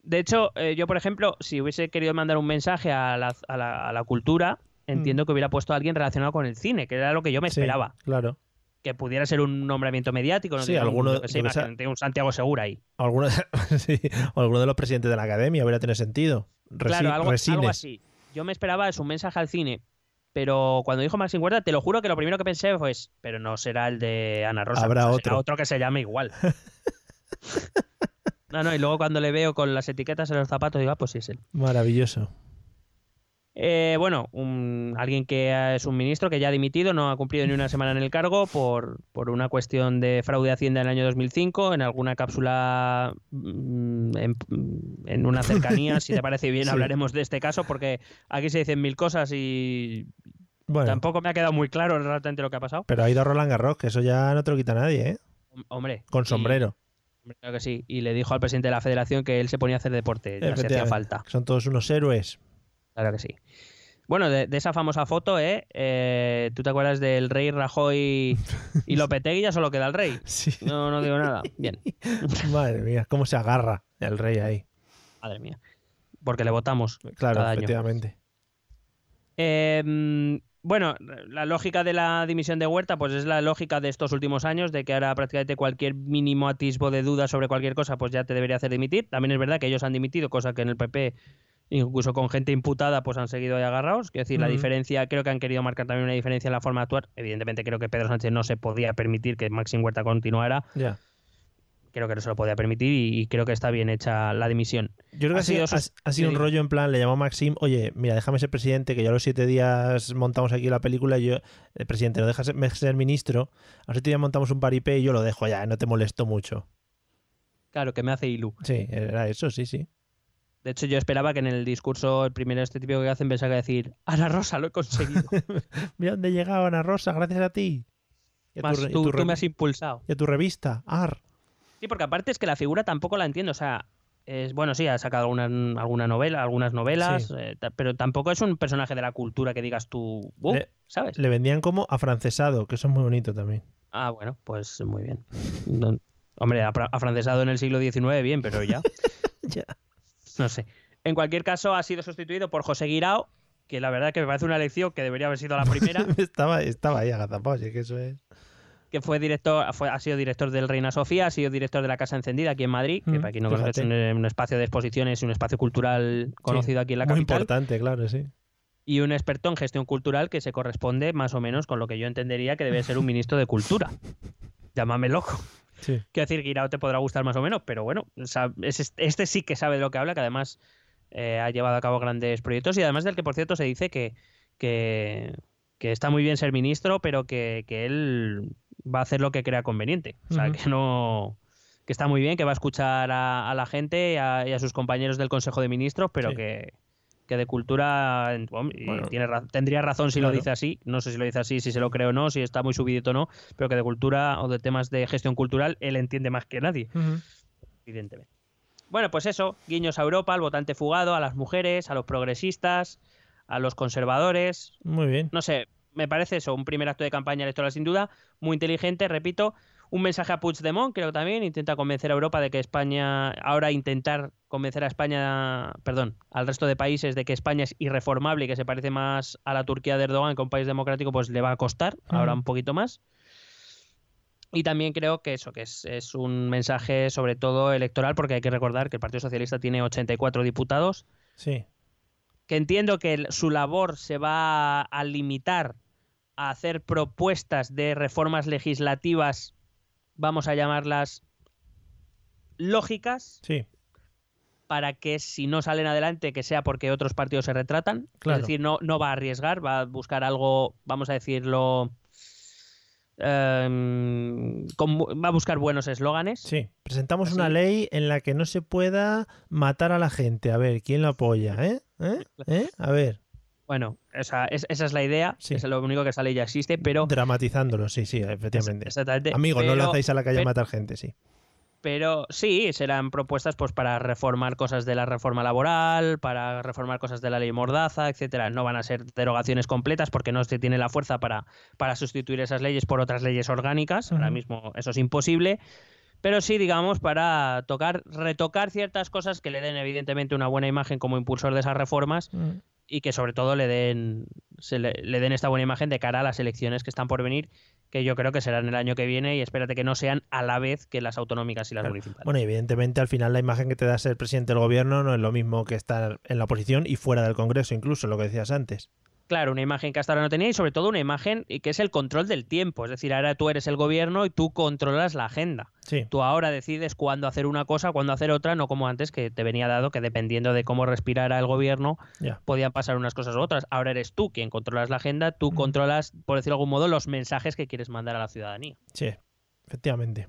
De hecho, eh, yo, por ejemplo, si hubiese querido mandar un mensaje a la, a la- a la cultura, entiendo que hubiera puesto a alguien relacionado con el cine, que era lo que yo me Mm. Sí, esperaba. claro. Que pudiera ser un nombramiento mediático, no Sí, un- alguno- imagínate un Santiago Segura ahí. O alguno, de, sí, o alguno de los presidentes de la academia hubiera tenido sentido. Resi- Claro, algo, algo así. Yo me esperaba es un mensaje al cine, pero cuando dijo Maxim Huerta, te lo juro que lo primero que pensé fue, pero no será el de Ana Rosa. Habrá otro. será otro que se llame igual. no, no, y luego cuando le veo con las etiquetas en los zapatos, digo, ah, pues sí es él. Maravilloso. Eh, bueno, un- alguien que es un ministro que ya ha dimitido, no ha cumplido ni una semana en el cargo por, por una cuestión de fraude de Hacienda en el año 2005. En alguna cápsula, mm, en, en una cercanía, si te parece bien, Sí. hablaremos de este caso, porque aquí se dicen mil cosas y Bueno, tampoco me ha quedado muy claro realmente lo que ha pasado. pero ha ido Roland Garros, que eso ya no te lo quita nadie, ¿eh? Hom- Hombre. Con sombrero. claro que sí. Y le dijo al presidente de la federación que él se ponía a hacer deporte, ya se hacía falta. Son todos unos héroes. Claro que sí. Bueno, de, de esa famosa foto, ¿eh? Eh, ¿Tú te acuerdas del rey Rajoy y Lopetegui? Ya solo queda el rey. Sí. No, no digo nada. Bien. Madre mía, cómo se agarra el rey ahí. Madre mía. Porque le votamos. Claro, Cada año. efectivamente. Eh, mm, bueno, la lógica de la dimisión de Huerta, pues es la lógica de estos últimos años, de que ahora prácticamente cualquier mínimo atisbo de duda sobre cualquier cosa, pues ya te debería hacer dimitir. También es verdad que ellos han dimitido, cosa que en el PP, incluso con gente imputada, pues han seguido ahí agarrados. Quiero decir, la diferencia, creo que han querido marcar también una diferencia en la forma de actuar. Evidentemente, creo que Pedro Sánchez no se podía permitir que Maxim Huerta continuara. Creo que no se lo podía permitir y, y creo que está bien hecha la dimisión. Yo creo que Ha sido, ha- ha sido un rollo en plan, le llamó Maxim, oye, mira, déjame ser presidente, que ya los siete días montamos aquí la película y yo, el presidente, no dejas ser, ser ministro, a los siete días montamos un paripé y yo lo dejo ya, no te molesto mucho. Claro, que me hace ilu. Sí, era eso, sí, sí. De hecho, yo esperaba que en el discurso, el primero este típico que hacen, pensaba que decir, Ana Rosa, lo he conseguido. Mira dónde he llegado, Ana Rosa, gracias a ti. Y a, Más tu, y tú, tu tú re- me has impulsado. y a tu revista, AR. Sí, porque aparte es que la figura tampoco la entiendo. O sea, es, bueno, sí, ha sacado alguna, alguna novela, algunas novelas, Sí. eh, pero tampoco es un personaje de la cultura que digas tú, "Uh", Le- ¿sabes? Le vendían como afrancesado, que eso es muy bonito también. Ah, bueno, pues muy bien. No- hombre, afra- afrancesado en el siglo XIX, bien, pero ya, Ya. No sé. En cualquier caso, ha sido sustituido por José Guirao, que la verdad que me parece una elección que debería haber sido la primera, estaba, estaba ahí agazapado, así que eso es. que fue director, fue, ha sido director del Reina Sofía, ha sido director de la Casa Encendida aquí en Madrid, que Mm, para quien no conoce es un, un espacio de exposiciones y un espacio cultural conocido aquí en la Muy capital. importante, claro, sí. y un experto en gestión cultural que se corresponde más o menos con lo que yo entendería que debe ser un ministro de cultura. Llámame loco. Sí. Quiero decir, Guirao te podrá gustar más o menos, pero bueno, este, sí que sabe de lo que habla, que además eh, ha llevado a cabo grandes proyectos y además del que, por cierto, se dice que, que, que está muy bien ser ministro, pero que, que él va a hacer lo que crea conveniente. O sea, que no que está muy bien, que va a escuchar a, a la gente y a, y a sus compañeros del Consejo de Ministros, pero Sí. que, que de cultura y Bueno, tiene ra- tendría razón si lo dice así, no sé si lo dice así, si se lo creo o no, si está muy subidito o no, pero que de cultura o de temas de gestión cultural él entiende más que nadie, evidentemente. Bueno, pues eso, guiños a Europa, al votante fugado, a las mujeres, a los progresistas, a los conservadores, Muy bien. no sé, me parece eso, un primer acto de campaña electoral sin duda, muy inteligente, repito, un mensaje a Puigdemont, creo que también, intenta convencer a Europa de que España, ahora intentar convencer a España, perdón, al resto de países de que España es irreformable y que se parece más a la Turquía de Erdogan que a un país democrático, pues le va a costar, ahora un poquito más. Y también creo que eso, que es, es un mensaje sobre todo electoral, porque hay que recordar que el Partido Socialista tiene 84 diputados, Sí. que entiendo que el- su labor se va a limitar a hacer propuestas de reformas legislativas, vamos a llamarlas lógicas, Sí. para que si no salen adelante, que sea porque otros partidos se retratan. Claro. Es decir, no, no va a arriesgar, va a buscar algo, vamos a decirlo, em, con va a buscar buenos eslóganes. Sí. Presentamos Así. una ley en la que no se pueda matar a la gente. A ver, ¿quién lo apoya? ¿Eh? ¿Eh? ¿Eh? A ver. Bueno, esa, es- esa es la idea, Sí. es lo único que esa ley ya existe, pero... Dramatizándolo, sí, sí, efectivamente. Exactamente. Amigos, no pero- lanzáis a la calle a matar gente, sí. Pero sí, serán propuestas pues para reformar cosas de la reforma laboral, para reformar cosas de la ley Mordaza, etcétera. No van a ser derogaciones completas porque no se tiene la fuerza para, para sustituir esas leyes por otras leyes orgánicas. Ahora mismo eso es imposible. Pero sí, digamos, para tocar, retocar ciertas cosas que le den evidentemente una buena imagen como impulsor de esas reformas Mm. Y que sobre todo le den, se le, le den esta buena imagen de cara a las elecciones que están por venir, que yo creo que serán el año que viene y espérate que no sean a la vez que las autonómicas y las Claro. municipales. Bueno, evidentemente al final la imagen que te da ser presidente del gobierno no es lo mismo que estar en la oposición y fuera del Congreso, incluso lo que decías antes. Claro, una imagen que hasta ahora no tenía y sobre todo una imagen y que es el control del tiempo. Es decir, ahora tú eres el gobierno y tú controlas la agenda. Sí. Tú ahora decides cuándo hacer una cosa, cuándo hacer otra, no como antes que te venía dado que dependiendo de cómo respirara el gobierno podían pasar unas cosas u otras. Ahora eres tú quien controlas la agenda, tú Ujú. controlas, por decirlo de algún modo, los mensajes que quieres mandar a la ciudadanía. Sí, efectivamente.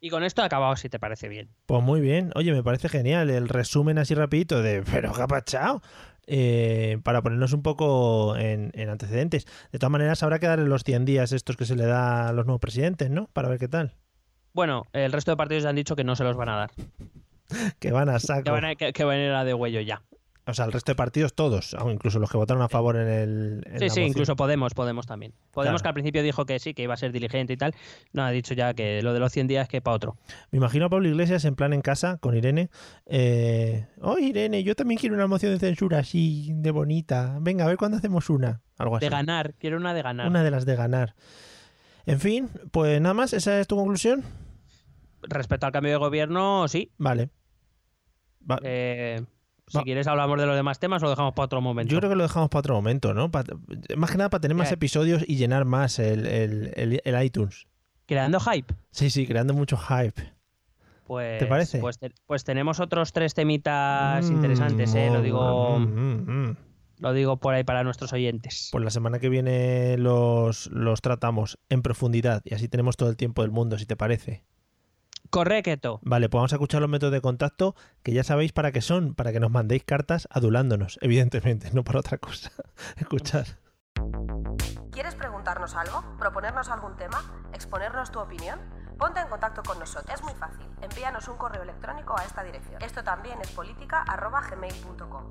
Y con esto he acabado, si te parece bien. Pues muy bien. Oye, me parece genial el resumen así rapidito de ¿pero pasado? Eh, para ponernos un poco en, en antecedentes. De todas maneras, habrá que darle los 100 días estos que se le da a los nuevos presidentes, ¿no? Para ver qué tal. Bueno, el resto de partidos ya han dicho que no se los van a dar. Que van a Que saco. van a, que, que van a ir a de huello ya. O sea, el resto de partidos todos, incluso los que votaron a favor en el... en Sí, sí, moción. incluso Podemos, Podemos también. Podemos Claro. que al principio dijo que sí, que iba a ser diligente y tal. No, ha dicho ya que lo de los 100 días que para otro. Me imagino a Pablo Iglesias en plan en casa con Irene. Eh, oh, Irene, yo también quiero una moción de censura así, de bonita. Venga, a ver cuándo hacemos una. Algo así. De ganar, quiero una de ganar. Una de las de ganar. En fin, pues nada más, ¿esa es tu conclusión? Respecto al cambio de gobierno, sí. Vale. Va- Eh, si Va. quieres hablamos de los demás temas o lo dejamos para otro momento. Yo creo que lo dejamos para otro momento, ¿no? Pa- más que nada para tener más episodios y llenar más el, el- el- el iTunes. Creando hype. Sí, sí, creando mucho hype. Pues, ¿Te parece? Pues, pues tenemos otros tres temitas Mm, interesantes, ¿eh? Lo mm, digo, mm. lo digo por ahí para nuestros oyentes. Pues la semana que viene los, los tratamos en profundidad y así tenemos todo el tiempo del mundo, si te parece. Correcto. Vale, pues vamos a escuchar los métodos de contacto que ya sabéis para qué son, para que nos mandéis cartas adulándonos, evidentemente, no para otra cosa. Escuchar. ¿Quieres preguntar? preguntarnos algo? ¿Proponernos algún tema? ¿Exponernos tu opinión? Ponte en contacto con nosotros. Es muy fácil. Envíanos un correo electrónico a esta dirección. Esto también es política.gmail.com.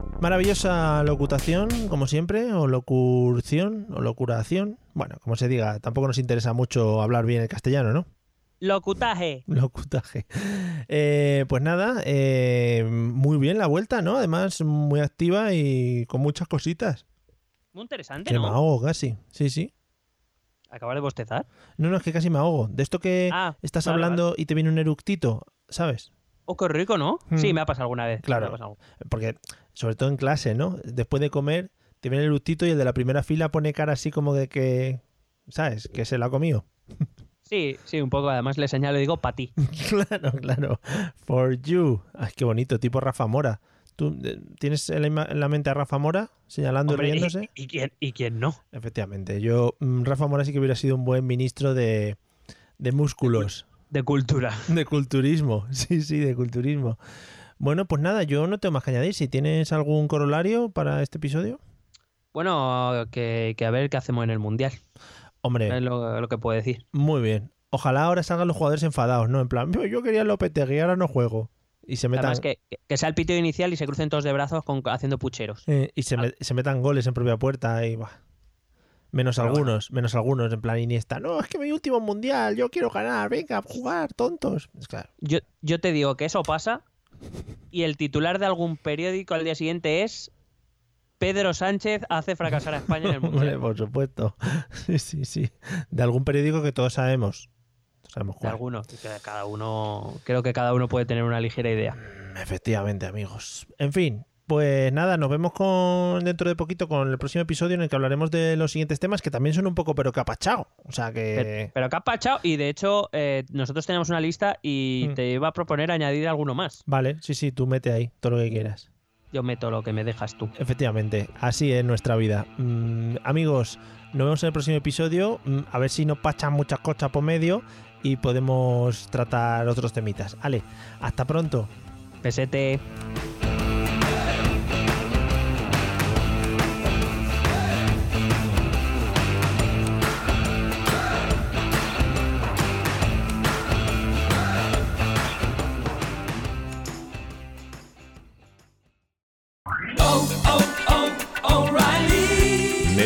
Maravillosa locutación, como siempre, o locurción, o locuración. Bueno, como se diga, tampoco nos interesa mucho hablar bien el castellano, ¿no? Locutaje. Locutaje. Eh, pues nada, eh, muy bien la vuelta, ¿no? Además, muy activa y con muchas cositas. Muy interesante, Que ¿no? me ahogo casi. Sí, sí. Acaba de bostezar. No, no, es que casi me ahogo. De esto que Ah, estás vale, hablando y te viene un eructito, ¿sabes? Oh, qué rico, ¿no? Hmm. Sí, me ha pasado alguna vez. Claro. Me ha pasado. Porque, sobre todo en clase, ¿no? Después de comer, te viene el eructito y el de la primera fila pone cara así como de que, ¿sabes? Que se lo ha comido. Sí, sí, un poco. Además le señalo y digo para ti. claro, claro. For you. Ay, qué bonito, tipo Rafa Mora. ¿Tú eh, tienes en la, la mente a Rafa Mora señalando Hombre, y ¿y, riéndose? y quién, ¿Y quién no? Efectivamente. Yo, mm, Rafa Mora sí que hubiera sido un buen ministro de, de músculos, De cultura. de culturismo. Sí, sí, de culturismo. Bueno, pues nada, yo no tengo más que añadir. Si tienes algún corolario para este episodio. Bueno, que, que a ver qué hacemos en el Mundial. Hombre, Es lo, lo que puedo decir. muy bien. Ojalá ahora salgan los jugadores enfadados, ¿no? En plan, "Yo- quería Lopetegui, ahora no juego. Y se metan, Además, que, que sea el pitido inicial y se crucen todos de brazos con, haciendo pucheros. eh, y se, me- se metan goles en propia puerta y buah. Menos Pero algunos, menos algunos, en plan Iniesta. No, es que mi último mundial, yo quiero ganar, venga, jugar, tontos. Es claro. Yo, yo te digo que eso pasa y el titular de algún periódico al día siguiente es Pedro Sánchez hace fracasar a España en el Hombre, Mundial. por supuesto. Sí, sí, sí. De algún periódico que todos sabemos. Sabemos De cuál. alguno. que Cada uno, creo que cada uno puede tener una ligera idea. Efectivamente, amigos. En fin, pues nada, nos vemos con dentro de poquito con el próximo episodio en el que hablaremos de los siguientes temas que también son un poco pero capachao. O sea Pero, que pero has pachado y de hecho eh, nosotros tenemos una lista y Mm. te iba a proponer añadir alguno más. vale, sí, sí, tú mete ahí todo lo que quieras. Yo meto lo que me dejas tú. Efectivamente, así es nuestra vida. Mm, amigos, nos vemos en el próximo episodio. Mm, a ver si nos pachan muchas cosas por medio y podemos tratar otros temitas. Ale, hasta pronto. Pesete.